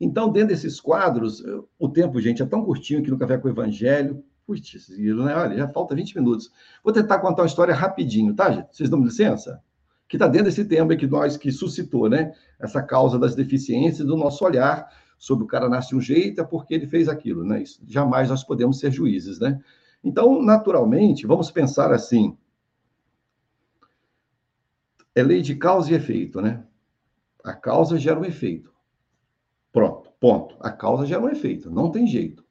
Então, dentro desses quadros, o tempo, gente, é tão curtinho aqui no Café com o Evangelho. Putz, né? olha, já falta 20 minutos. Vou tentar contar uma história rapidinho, tá, gente? Vocês dão licença? que está dentro desse tema que nós que suscitou, né? Essa causa das deficiências do nosso olhar sobre o cara nasce um jeito é porque ele fez aquilo, né? Isso, jamais nós podemos ser juízes, né? Então, naturalmente, vamos pensar assim: é lei de causa e efeito, né? A causa gera um efeito. Pronto, ponto. A causa gera um efeito, não tem jeito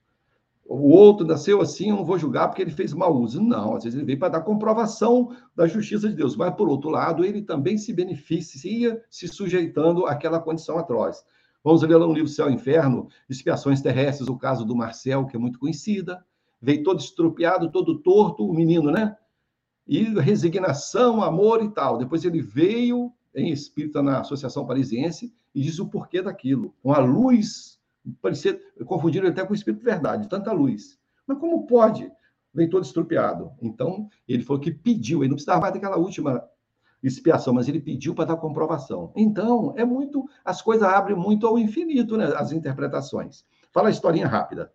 o outro nasceu assim, eu não vou julgar porque ele fez mau uso. Não, às vezes ele veio para dar comprovação da justiça de Deus. Mas, por outro lado, ele também se beneficia se sujeitando àquela condição atroz. Vamos ler lá no livro Céu e Inferno, Expiações Terrestres, o caso do Marcel, que é muito conhecida. Veio todo estrupiado, todo torto, o menino, né? E resignação, amor e tal. Depois ele veio em espírito na Associação Parisiense e diz o porquê daquilo. Com a luz parecia, confundiram até com o Espírito Verdade, tanta luz. Mas como pode? Vem todo estrupiado. Então, ele falou que pediu, ele não precisava mais daquela última expiação, mas ele pediu para dar comprovação. Então, é muito, as coisas abrem muito ao infinito, né, as interpretações. Fala a historinha rápida.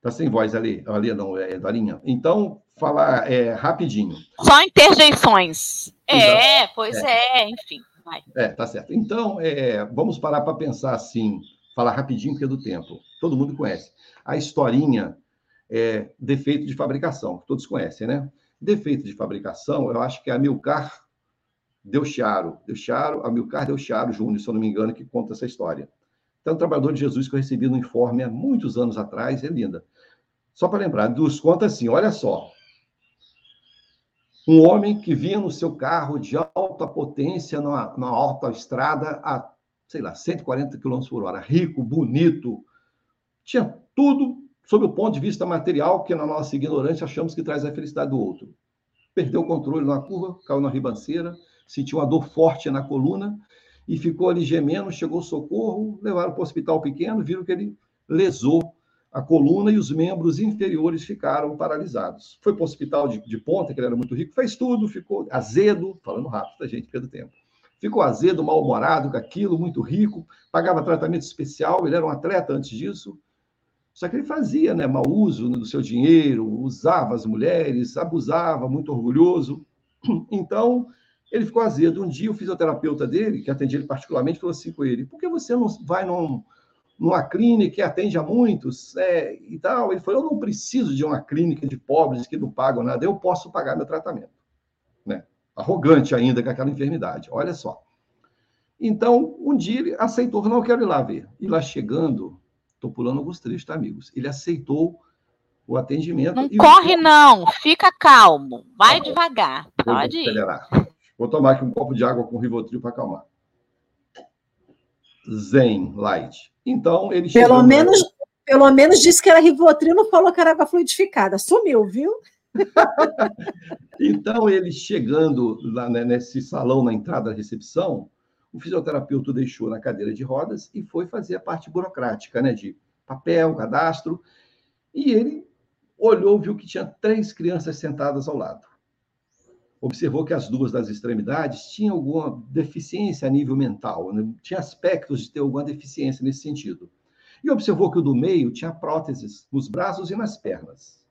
Tá sem voz ali, ali não, é Dorinha. Então, falar é, rapidinho. Só interjeições. É, pois é, é enfim. Vai. É, tá certo. Então, é, vamos parar para pensar assim, falar rapidinho porque é do tempo. Todo mundo conhece. A historinha é defeito de fabricação, que todos conhecem, né? Defeito de fabricação, eu acho que é Amilcar Delcharo, Delcharo, Amilcar Delcharo Júnior, se eu não me engano, que conta essa história. Então, trabalhador de Jesus que eu recebi no informe há muitos anos atrás, é linda. Só para lembrar, dos conta assim, olha só. Um homem que vinha no seu carro de alta potência, numa, numa autoestrada, a, sei lá, 140 km por hora, rico, bonito, tinha tudo sob o ponto de vista material, que na nossa ignorância achamos que traz a felicidade do outro. Perdeu o controle na curva, caiu na ribanceira, sentiu uma dor forte na coluna e ficou ali gemendo, chegou socorro, levaram para o hospital pequeno, viram que ele lesou a coluna e os membros inferiores ficaram paralisados. Foi para o hospital de, de ponta, que ele era muito rico, fez tudo, ficou azedo, falando rápido, a gente, perde tempo. Ficou azedo, mal-humorado com aquilo, muito rico, pagava tratamento especial, ele era um atleta antes disso, só que ele fazia né, mau uso do seu dinheiro, usava as mulheres, abusava, muito orgulhoso. Então, ele ficou azedo. Um dia, o fisioterapeuta dele, que atendia ele particularmente, falou assim com ele: por que você não vai num, numa clínica que atende a muitos é, e tal? Ele falou: eu não preciso de uma clínica de pobres que não pagam nada, eu posso pagar meu tratamento. Né? Arrogante ainda com aquela enfermidade, olha só. Então, um dia ele aceitou, não quero ir lá ver. E lá chegando, Estou pulando alguns trechos, tá, amigos? Ele aceitou o atendimento. Não corre, o... não. Fica calmo. Vai tá devagar. Pode ir. Acelerar. Vou tomar aqui um copo de água com Rivotril para acalmar. Zen Light. Então, ele Pelo menos, pelo menos disse que era Rivotril, não falou que era água fluidificada. Sumiu, viu? *laughs* então, ele chegando lá né, nesse salão na entrada da recepção, o fisioterapeuta o deixou na cadeira de rodas e foi fazer a parte burocrática, né, de papel, cadastro, e ele olhou, viu que tinha três crianças sentadas ao lado. Observou que as duas das extremidades tinham alguma deficiência a nível mental, né? tinha aspectos de ter alguma deficiência nesse sentido. E observou que o do meio tinha próteses nos braços e nas pernas.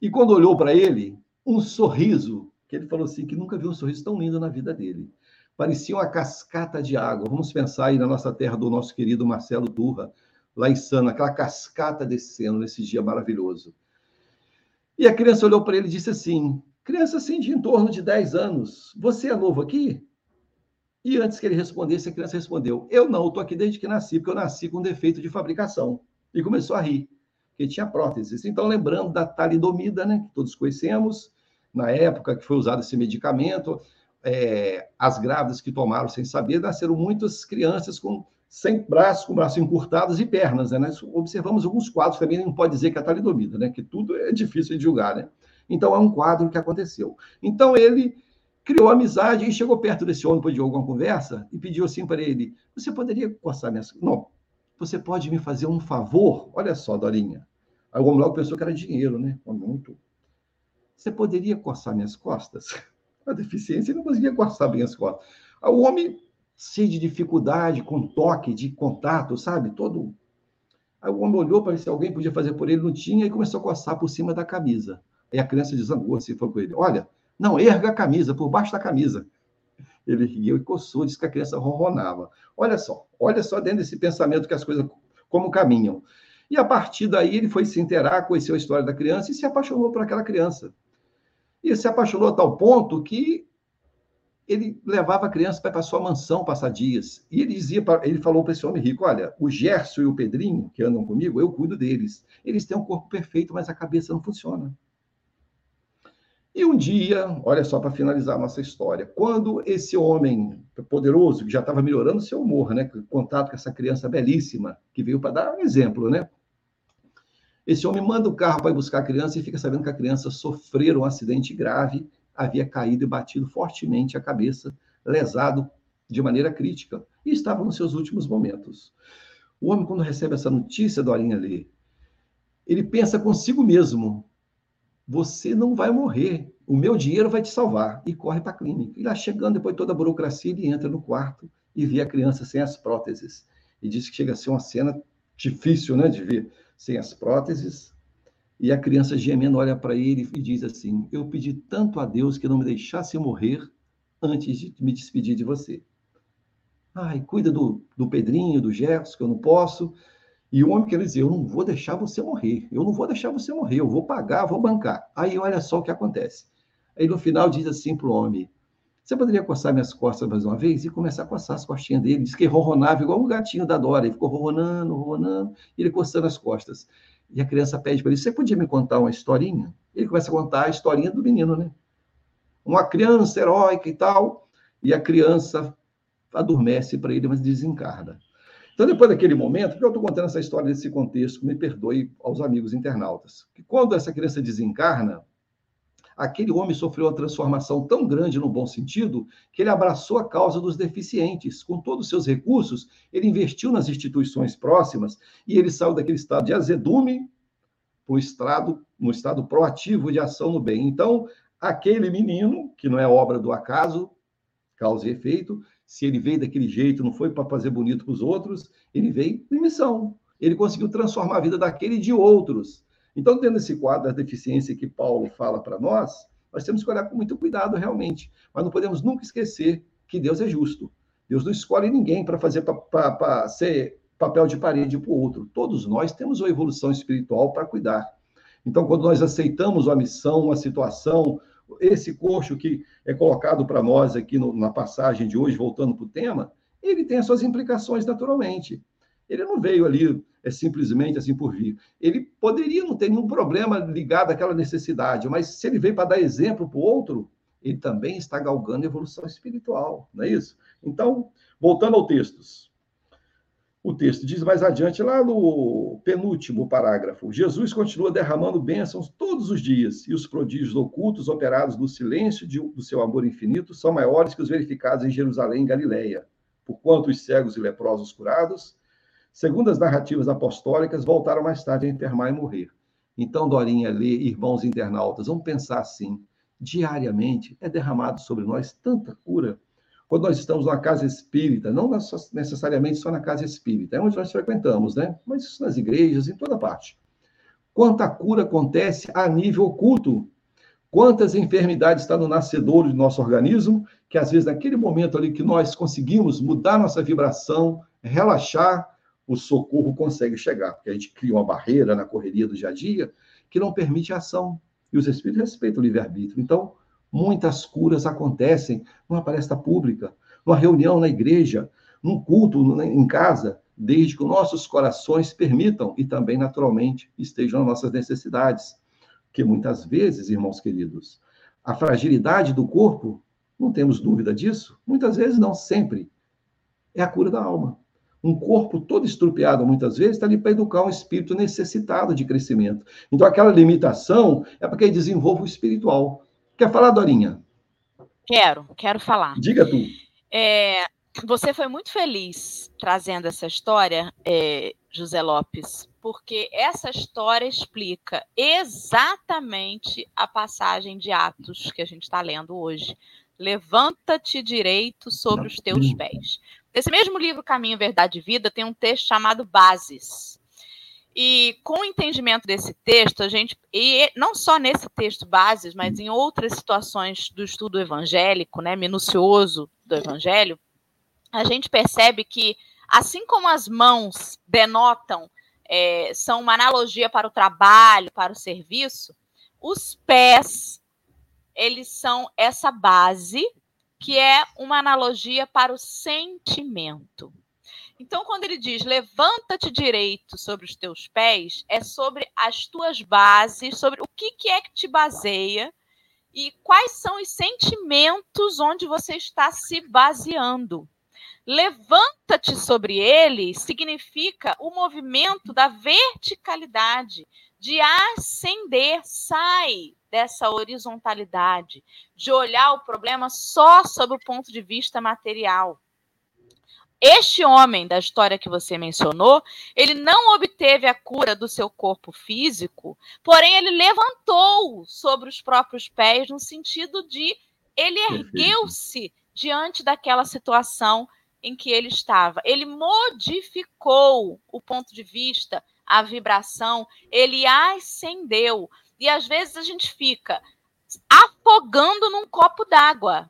E quando olhou para ele, um sorriso, que ele falou assim, que nunca viu um sorriso tão lindo na vida dele parecia uma cascata de água. Vamos pensar aí na nossa terra do nosso querido Marcelo Turra, lá em Sana, aquela cascata descendo nesse dia maravilhoso. E a criança olhou para ele e disse assim: criança assim de em torno de 10 anos, você é novo aqui? E antes que ele respondesse, a criança respondeu: Eu não, estou aqui desde que nasci, porque eu nasci com defeito de fabricação. E começou a rir, porque tinha próteses. Então, lembrando da talidomida, né, que todos conhecemos, na época que foi usado esse medicamento, é, as grávidas que tomaram sem saber, nasceram muitas crianças com sem braços, com braços encurtados e pernas. Né? Nós observamos alguns quadros também, não pode dizer que é talidomida, né? que tudo é difícil de julgar. Né? Então, é um quadro que aconteceu. Então, ele criou amizade e chegou perto desse homem de alguma conversa e pediu assim para ele: Você poderia coçar minhas. Não, você pode me fazer um favor? Olha só, Dorinha. Aí o homem logo pensou que era dinheiro, né? Muito. Você poderia coçar minhas costas? *laughs* a deficiência não conseguia coçar bem as costas. O homem, cheio de dificuldade, com toque, de contato, sabe? Todo. Aí o homem olhou para ver se alguém podia fazer por ele, não tinha, e começou a coçar por cima da camisa. Aí a criança desangou assim, falou com ele: Olha, não, erga a camisa, por baixo da camisa. Ele riu e coçou, disse que a criança ronronava. Olha só, olha só dentro desse pensamento que as coisas como caminham. E a partir daí ele foi se inteirar, conheceu a história da criança e se apaixonou por aquela criança. E se apaixonou a tal ponto que ele levava a criança para sua mansão passar dias. E ele dizia, para, ele falou para esse homem rico: Olha, o Gerson e o Pedrinho, que andam comigo, eu cuido deles. Eles têm um corpo perfeito, mas a cabeça não funciona. E um dia, olha só para finalizar a nossa história, quando esse homem poderoso, que já estava melhorando seu humor, né, contato com essa criança belíssima, que veio para dar um exemplo, né, esse homem manda o carro para ir buscar a criança e fica sabendo que a criança sofreu um acidente grave, havia caído e batido fortemente a cabeça, lesado de maneira crítica, e estava nos seus últimos momentos. O homem, quando recebe essa notícia, Dorinha ali, ele pensa consigo mesmo: você não vai morrer, o meu dinheiro vai te salvar, e corre para a clínica. E lá chegando, depois de toda a burocracia, ele entra no quarto e vê a criança sem as próteses. E diz que chega a ser uma cena difícil né, de ver sem as próteses, e a criança gemendo olha para ele e diz assim: Eu pedi tanto a Deus que não me deixasse morrer antes de me despedir de você. Ai, cuida do, do Pedrinho, do Gerson, que eu não posso. E o homem quer dizer: Eu não vou deixar você morrer, eu não vou deixar você morrer, eu vou pagar, vou bancar. Aí olha só o que acontece. Aí no final diz assim para o homem: Você poderia coçar minhas costas mais uma vez? E começar a coçar as costinhas dele. Diz que ronronava igual um gatinho da Dora. Ele ficou ronronando, ronronando, e ele coçando as costas. E a criança pede para ele: Você podia me contar uma historinha? Ele começa a contar a historinha do menino, né? Uma criança heróica e tal. E a criança adormece para ele, mas desencarna. Então, depois daquele momento, eu estou contando essa história nesse contexto, me perdoe aos amigos internautas, que quando essa criança desencarna, aquele homem sofreu uma transformação tão grande no bom sentido que ele abraçou a causa dos deficientes. Com todos os seus recursos, ele investiu nas instituições próximas e ele saiu daquele estado de azedume para o estado, no estado proativo de ação no bem. Então, aquele menino, que não é obra do acaso, causa e efeito, se ele veio daquele jeito, não foi para fazer bonito para os outros, ele veio em missão. Ele conseguiu transformar a vida daquele e de outros. Então, tendo esse quadro da deficiência que Paulo fala para nós, nós temos que olhar com muito cuidado realmente. Mas não podemos nunca esquecer que Deus é justo. Deus não escolhe ninguém para fazer para ser papel de parede para o outro. Todos nós temos uma evolução espiritual para cuidar. Então, quando nós aceitamos uma missão, uma situação, esse coxo que é colocado para nós aqui no, na passagem de hoje, voltando para o tema, ele tem as suas implicações naturalmente. Ele não veio ali é simplesmente assim por vir. Ele poderia não ter nenhum problema ligado àquela necessidade, mas se ele veio para dar exemplo para o outro, ele também está galgando evolução espiritual, não é isso? Então, voltando ao texto. O texto diz mais adiante, lá no penúltimo parágrafo: Jesus continua derramando bênçãos todos os dias, e os prodígios ocultos operados no silêncio de, do seu amor infinito são maiores que os verificados em Jerusalém e Galiléia. Porquanto os cegos e leprosos curados, segundo as narrativas apostólicas, voltaram mais tarde a enfermar e morrer. Então, Dorinha, Lê, irmãos internautas, vamos pensar assim: diariamente é derramado sobre nós tanta cura quando nós estamos numa casa espírita, não necessariamente só na casa espírita, é onde nós frequentamos, né? Mas nas igrejas, em toda parte. Quanta cura acontece a nível oculto. Quantas enfermidades estão no nascedouro do nosso organismo, que às vezes naquele momento ali que nós conseguimos mudar nossa vibração, relaxar, o socorro consegue chegar, porque a gente cria uma barreira na correria do dia a dia que não permite a ação. E os espíritos respeitam o livre-arbítrio. Então, Muitas curas acontecem numa palestra pública, numa reunião na igreja, num culto em casa, desde que nossos corações permitam e também, naturalmente, estejam nas nossas necessidades. Porque muitas vezes, irmãos queridos, a fragilidade do corpo, não temos dúvida disso, muitas vezes não, sempre, é a cura da alma. Um corpo todo estrupiado, muitas vezes, está ali para educar um espírito necessitado de crescimento. Então, aquela limitação é para que ele desenvolva o espiritual. Quer falar, Dorinha? Quero, quero falar. Diga tu. É, você foi muito feliz trazendo essa história, é, José Lopes, porque essa história explica exatamente a passagem de Atos que a gente está lendo hoje. Levanta-te direito sobre os teus pés. Esse mesmo livro, Caminho, Verdade e Vida, tem um texto chamado Bases. E com o entendimento desse texto, a gente, e não só nesse texto bases, mas em outras situações do estudo evangélico, né, minucioso do evangelho, a gente percebe que, assim como as mãos denotam, é, são uma analogia para o trabalho, para o serviço, os pés, eles são essa base que é uma analogia para o sentimento. Então, quando ele diz levanta-te direito sobre os teus pés, é sobre as tuas bases, sobre o que, que é que te baseia e quais são os sentimentos onde você está se baseando. Levanta-te sobre ele significa o movimento da verticalidade, de ascender, sai dessa horizontalidade, de olhar o problema só sob o ponto de vista material. Este homem da história que você mencionou, ele não obteve a cura do seu corpo físico, porém ele levantou sobre os próprios pés no sentido de ele ergueu-se diante daquela situação em que ele estava. Ele modificou o ponto de vista, a vibração, ele ascendeu. E às vezes a gente fica afogando num copo d'água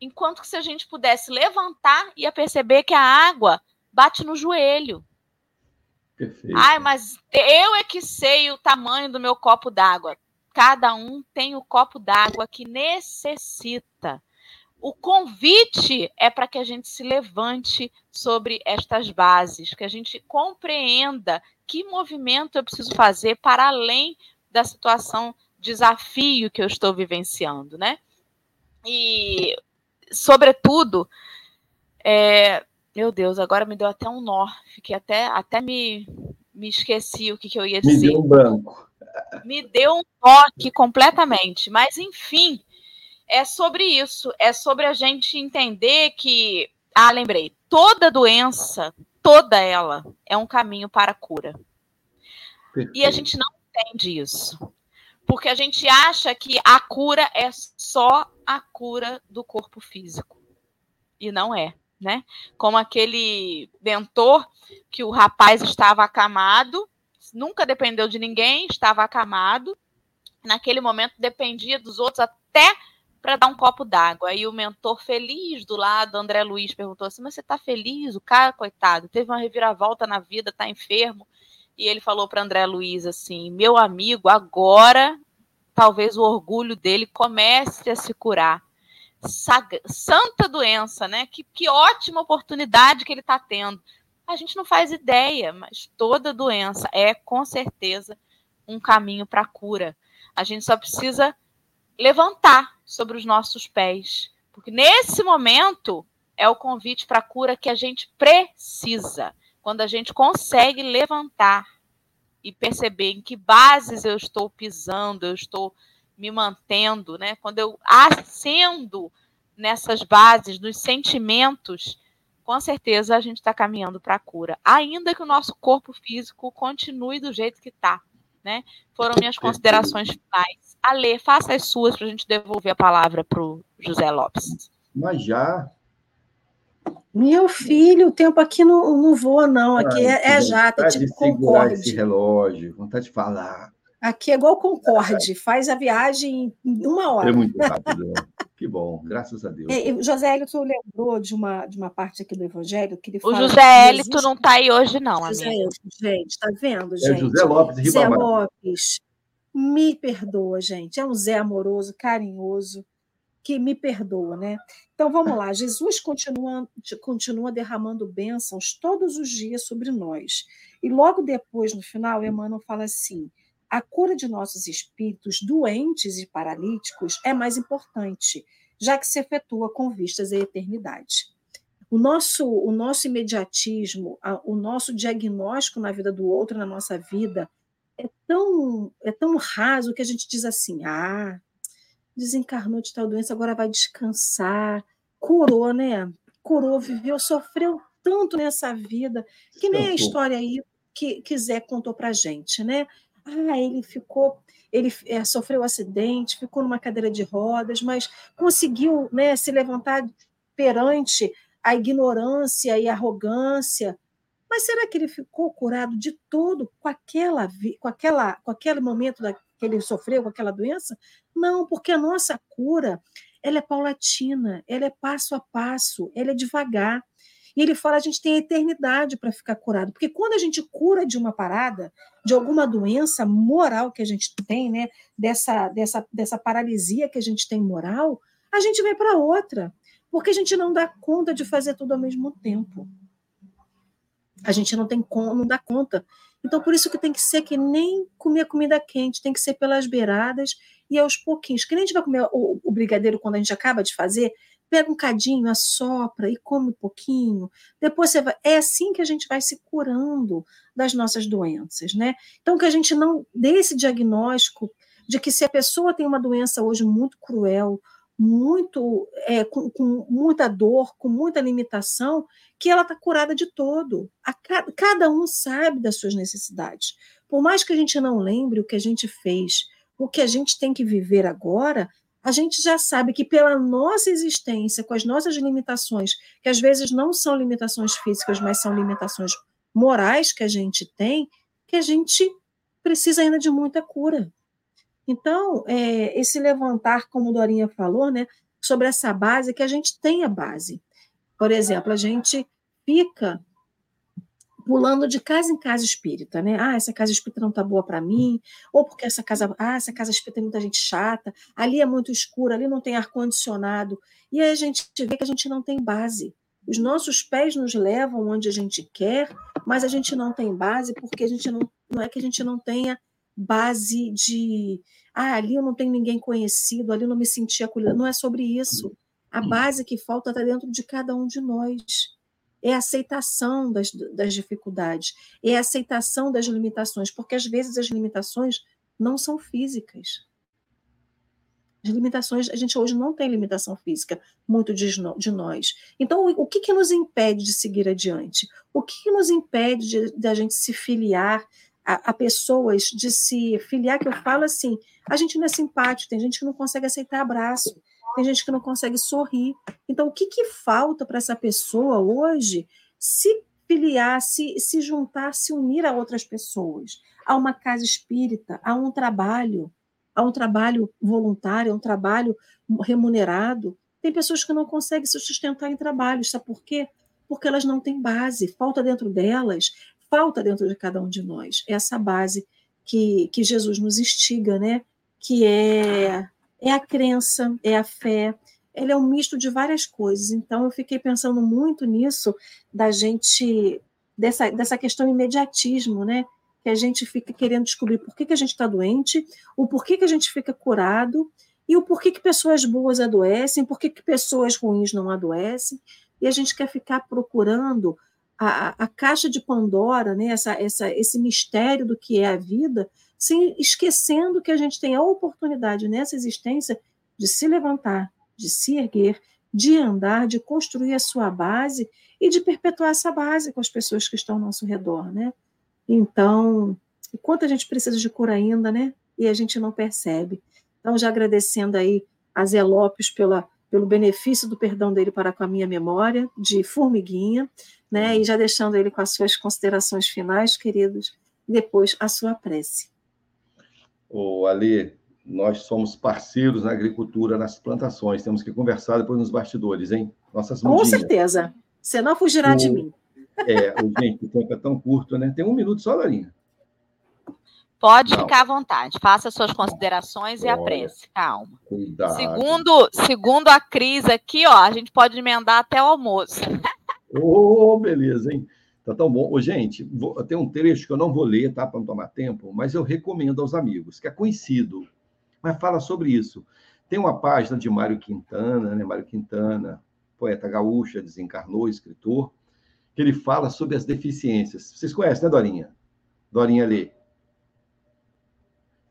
enquanto que se a gente pudesse levantar, ia perceber que a água bate no joelho. Perfeito. Ai, mas eu é que sei o tamanho do meu copo d'água. Cada um tem o copo d'água que necessita. O convite é para que a gente se levante sobre estas bases, que a gente compreenda que movimento eu preciso fazer para além da situação desafio que eu estou vivenciando, né? E, sobretudo, é, meu Deus, agora me deu até um nó, fiquei até, até me, me esqueci o que, que eu ia dizer. Me deu um branco. Me deu um toque completamente, mas enfim, é sobre isso, é sobre a gente entender que, ah, lembrei, toda doença, toda ela é um caminho para a cura. Perfeito. E a gente não entende isso. Porque a gente acha que a cura é só a cura do corpo físico. E não é, né? Como aquele mentor que o rapaz estava acamado, nunca dependeu de ninguém, estava acamado. Naquele momento dependia dos outros até para dar um copo d'água. Aí o mentor feliz do lado, André Luiz, perguntou assim: Mas você está feliz? O cara, coitado, teve uma reviravolta na vida, está enfermo. E ele falou para André Luiz assim: Meu amigo, agora talvez o orgulho dele comece a se curar. Santa doença, né? Que, que ótima oportunidade que ele está tendo. A gente não faz ideia, mas toda doença é com certeza um caminho para a cura. A gente só precisa levantar sobre os nossos pés. Porque nesse momento é o convite para a cura que a gente precisa. Quando a gente consegue levantar e perceber em que bases eu estou pisando, eu estou me mantendo, né? Quando eu acendo nessas bases, nos sentimentos, com certeza a gente está caminhando para a cura. Ainda que o nosso corpo físico continue do jeito que está. Né? Foram minhas considerações finais. Ale, faça as suas para a gente devolver a palavra para o José Lopes. Mas já. Meu filho, o tempo aqui não, não voa, não. Aqui Ai, é, é jato, é tipo Concorde. esse relógio, vontade de falar. Aqui é igual Concorde, faz a viagem em uma hora. É muito *laughs* rápido. Né? que bom, graças a Deus. É, José Elito lembrou de uma, de uma parte aqui do Evangelho que ele O José Elito não está aí hoje, não, José amigo. gente, está vendo, gente? É José Lopes Ribamar. José Lopes, me perdoa, gente. É um Zé amoroso, carinhoso, que me perdoa, né? Então vamos lá. Jesus continua, continua derramando bênçãos todos os dias sobre nós. E logo depois, no final, Emmanuel fala assim: a cura de nossos espíritos doentes e paralíticos é mais importante, já que se efetua com vistas à eternidade. O nosso, o nosso imediatismo, o nosso diagnóstico na vida do outro, na nossa vida, é tão, é tão raso que a gente diz assim: ah, desencarnou de tal doença, agora vai descansar, curou, né? Curou, viveu, sofreu tanto nessa vida, que nem a história aí que, que Zé contou para gente, né? Ah, ele ficou, ele é, sofreu um acidente, ficou numa cadeira de rodas, mas conseguiu né, se levantar perante a ignorância e a arrogância mas será que ele ficou curado de todo com aquela, com aquela, com aquele momento da, que ele sofreu com aquela doença? Não, porque a nossa cura ela é paulatina, ela é passo a passo, ela é devagar. E ele fala a gente tem a eternidade para ficar curado, porque quando a gente cura de uma parada, de alguma doença moral que a gente tem, né, dessa, dessa, dessa paralisia que a gente tem moral, a gente vai para outra, porque a gente não dá conta de fazer tudo ao mesmo tempo. A gente não tem não dá conta. Então, por isso que tem que ser que nem comer comida quente, tem que ser pelas beiradas e aos pouquinhos. Que nem a gente vai comer o, o brigadeiro quando a gente acaba de fazer, pega um cadinho, assopra e come um pouquinho. Depois você vai. É assim que a gente vai se curando das nossas doenças, né? Então, que a gente não dê esse diagnóstico de que se a pessoa tem uma doença hoje muito cruel, muito é, com, com, muita dor, com muita limitação, que ela está curada de todo. A, cada um sabe das suas necessidades. Por mais que a gente não lembre o que a gente fez, o que a gente tem que viver agora, a gente já sabe que pela nossa existência, com as nossas limitações, que às vezes não são limitações físicas, mas são limitações morais que a gente tem, que a gente precisa ainda de muita cura. Então, é, esse levantar, como Dorinha falou, né, sobre essa base, que a gente tem a base. Por exemplo, a gente fica pulando de casa em casa espírita, né? Ah, essa casa espírita não tá boa para mim, ou porque essa casa, ah, essa casa espírita tem muita gente chata, ali é muito escuro, ali não tem ar condicionado. E aí a gente vê que a gente não tem base. Os nossos pés nos levam onde a gente quer, mas a gente não tem base porque a gente não, não é que a gente não tenha base de ah, ali eu não tenho ninguém conhecido, ali eu não me senti acolhida. Não é sobre isso. A base que falta está dentro de cada um de nós é a aceitação das, das dificuldades, é a aceitação das limitações, porque às vezes as limitações não são físicas. As limitações, a gente hoje não tem limitação física, muito de, de nós. Então, o, o que, que nos impede de seguir adiante? O que, que nos impede de, de, a gente se filiar a, a, pessoas, de se filiar, que eu falo assim, a gente não é simpático, tem gente que não consegue aceitar abraço, tem gente que não consegue sorrir. Então, o que, que falta para essa pessoa hoje se filiar, se, se juntar, se unir a outras pessoas, a uma casa espírita, a um trabalho, a um trabalho voluntário, a um trabalho remunerado? Tem pessoas que não conseguem se sustentar em trabalho, sabe por quê? Porque elas não têm base, falta dentro delas, falta dentro de cada um de nós essa base que, que Jesus nos instiga, né? Que é é a crença, é a fé, ele é um misto de várias coisas. Então, eu fiquei pensando muito nisso, da gente, dessa, dessa questão imediatismo, né? Que a gente fica querendo descobrir por que, que a gente está doente, o porquê que a gente fica curado, e o porquê que pessoas boas adoecem, por que pessoas ruins não adoecem, e a gente quer ficar procurando a, a caixa de Pandora, né? essa, essa, esse mistério do que é a vida, sem esquecendo que a gente tem a oportunidade nessa existência de se levantar, de se erguer, de andar, de construir a sua base e de perpetuar essa base com as pessoas que estão ao nosso redor, né? Então, quanto a gente precisa de cura ainda, né? E a gente não percebe. Então, já agradecendo aí a Zé Lopes pela, pelo benefício do perdão dele para com a minha memória, de formiguinha, né? E já deixando ele com as suas considerações finais, queridos, depois a sua prece o Ali, nós somos parceiros na agricultura, nas plantações. Temos que conversar depois nos bastidores, hein? Nossas mudinhas. Com certeza. Você não fugirá o, de mim. É, o, gente, o tempo é tão curto, né? Tem um minuto só, Larinha. Pode ficar à vontade. Faça suas considerações Olha, e apresse. Calma. Cuidado. Segundo, segundo a Cris aqui, ó, a gente pode emendar até o almoço. Ô, oh, beleza, hein? Tá tão bom. Ô, gente, vou, tem um trecho que eu não vou ler, tá? Para não tomar tempo, mas eu recomendo aos amigos, que é conhecido, mas fala sobre isso. Tem uma página de Mário Quintana, né? Mário Quintana, poeta gaúcha, desencarnou, escritor, que ele fala sobre as deficiências. Vocês conhecem, né, Dorinha? Dorinha lê.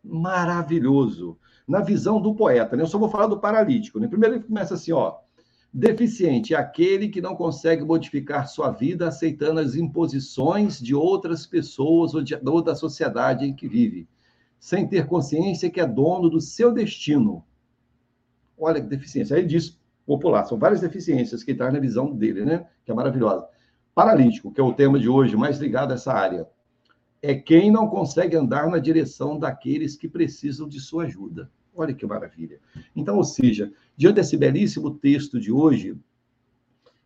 Maravilhoso. Na visão do poeta, né? Eu só vou falar do paralítico, né? Primeiro ele começa assim, ó. Deficiente é aquele que não consegue modificar sua vida aceitando as imposições de outras pessoas ou, de, ou da sociedade em que vive, sem ter consciência que é dono do seu destino. Olha que deficiência. Aí ele diz popular, são várias deficiências que traz na visão dele, né? Que é maravilhosa. Paralítico, que é o tema de hoje, mais ligado a essa área, é quem não consegue andar na direção daqueles que precisam de sua ajuda. Olha que maravilha. Então, ou seja, diante desse belíssimo texto de hoje,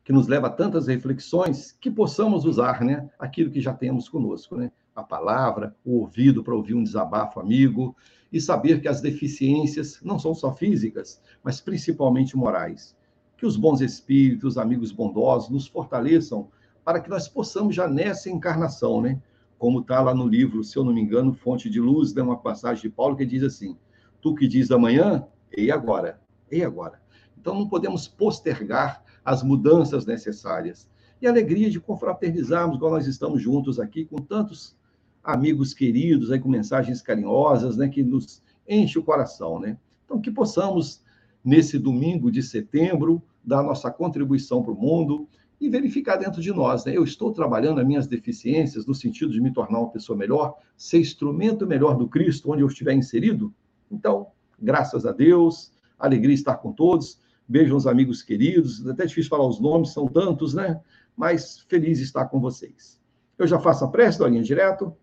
que nos leva a tantas reflexões, que possamos usar né, aquilo que já temos conosco, né? a palavra, o ouvido para ouvir um desabafo amigo, e saber que as deficiências não são só físicas, mas principalmente morais. Que os bons espíritos, amigos bondosos, nos fortaleçam para que nós possamos, já nessa encarnação, né? Como está lá no livro, se eu não me engano, Fonte de Luz, né, uma passagem de Paulo que diz assim: Tu que diz amanhã, e agora? E agora? Então não podemos postergar as mudanças necessárias. E a alegria de confraternizarmos, igual nós estamos juntos aqui, com tantos amigos queridos, aí, com mensagens carinhosas, né, que nos enche o coração. Né? Então, que possamos, nesse domingo de setembro, dar nossa contribuição para o mundo e verificar dentro de nós. Né? Eu estou trabalhando as minhas deficiências no sentido de me tornar uma pessoa melhor, ser instrumento melhor do Cristo onde eu estiver inserido? Então, graças a Deus, alegria estar com todos. Beijam os amigos queridos, até difícil falar os nomes, são tantos, né? Mas feliz estar com vocês. Eu já faço a prece, Dorinha, direto.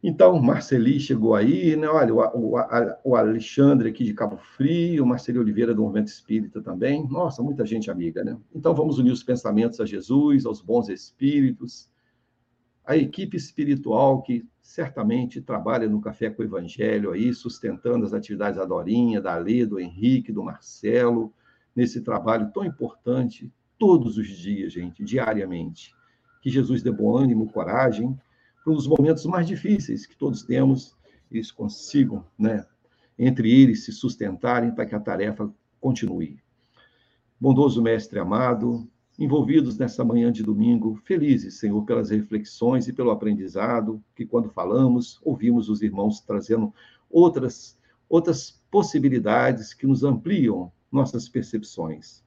Então, Marceli chegou aí, né? Olha, o, o, o, Alexandre aqui de Cabo Frio, o Marceli Oliveira do Movimento Espírita também. Nossa, muita gente amiga, né? Então, vamos unir os pensamentos a Jesus, aos bons espíritos, a equipe espiritual que certamente trabalha no Café com o Evangelho aí, sustentando as atividades da Dorinha, da Alê, do Henrique, do Marcelo, nesse trabalho tão importante, todos os dias, gente, diariamente. Que Jesus dê bom ânimo, coragem, os momentos mais difíceis que todos temos, eles consigam, né, entre eles, se sustentarem para que a tarefa continue. Bondoso Mestre amado, envolvidos nessa manhã de domingo, felizes, Senhor, pelas reflexões e pelo aprendizado, que quando falamos, ouvimos os irmãos trazendo outras, outras possibilidades que nos ampliam nossas percepções.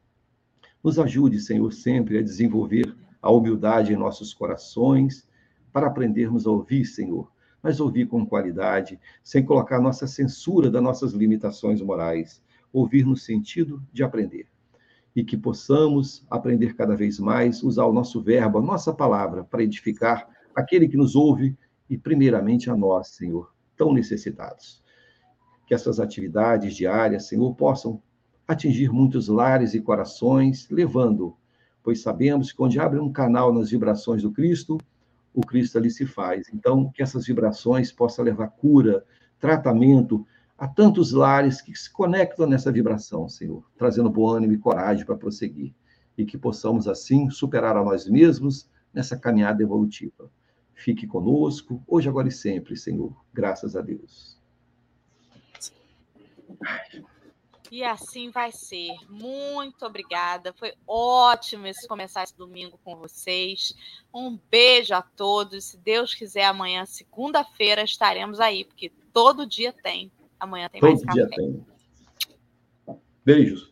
Nos ajude, Senhor, sempre a desenvolver a humildade em nossos corações para aprendermos a ouvir, Senhor, mas ouvir com qualidade, sem colocar nossa censura das nossas limitações morais, ouvir no sentido de aprender. E que possamos aprender cada vez mais, usar o nosso verbo, a nossa palavra, para edificar aquele que nos ouve e, primeiramente, a nós, Senhor, tão necessitados. Que essas atividades diárias, Senhor, possam atingir muitos lares e corações, levando, pois sabemos que onde abre um canal nas vibrações do Cristo, o Cristo ali se faz. Então, que essas vibrações possam levar cura, tratamento a tantos lares que se conectam nessa vibração, Senhor, trazendo bom ânimo e coragem para prosseguir. E que possamos, assim, superar a nós mesmos nessa caminhada evolutiva. Fique conosco, hoje, agora e sempre, Senhor. Graças a Deus. Ai. E assim vai ser. Muito obrigada. Foi ótimo esse começar esse domingo com vocês. Um beijo a todos. Se Deus quiser, amanhã, segunda-feira, estaremos aí, porque todo dia tem. Amanhã tem todo mais café. Dia tem. Beijos.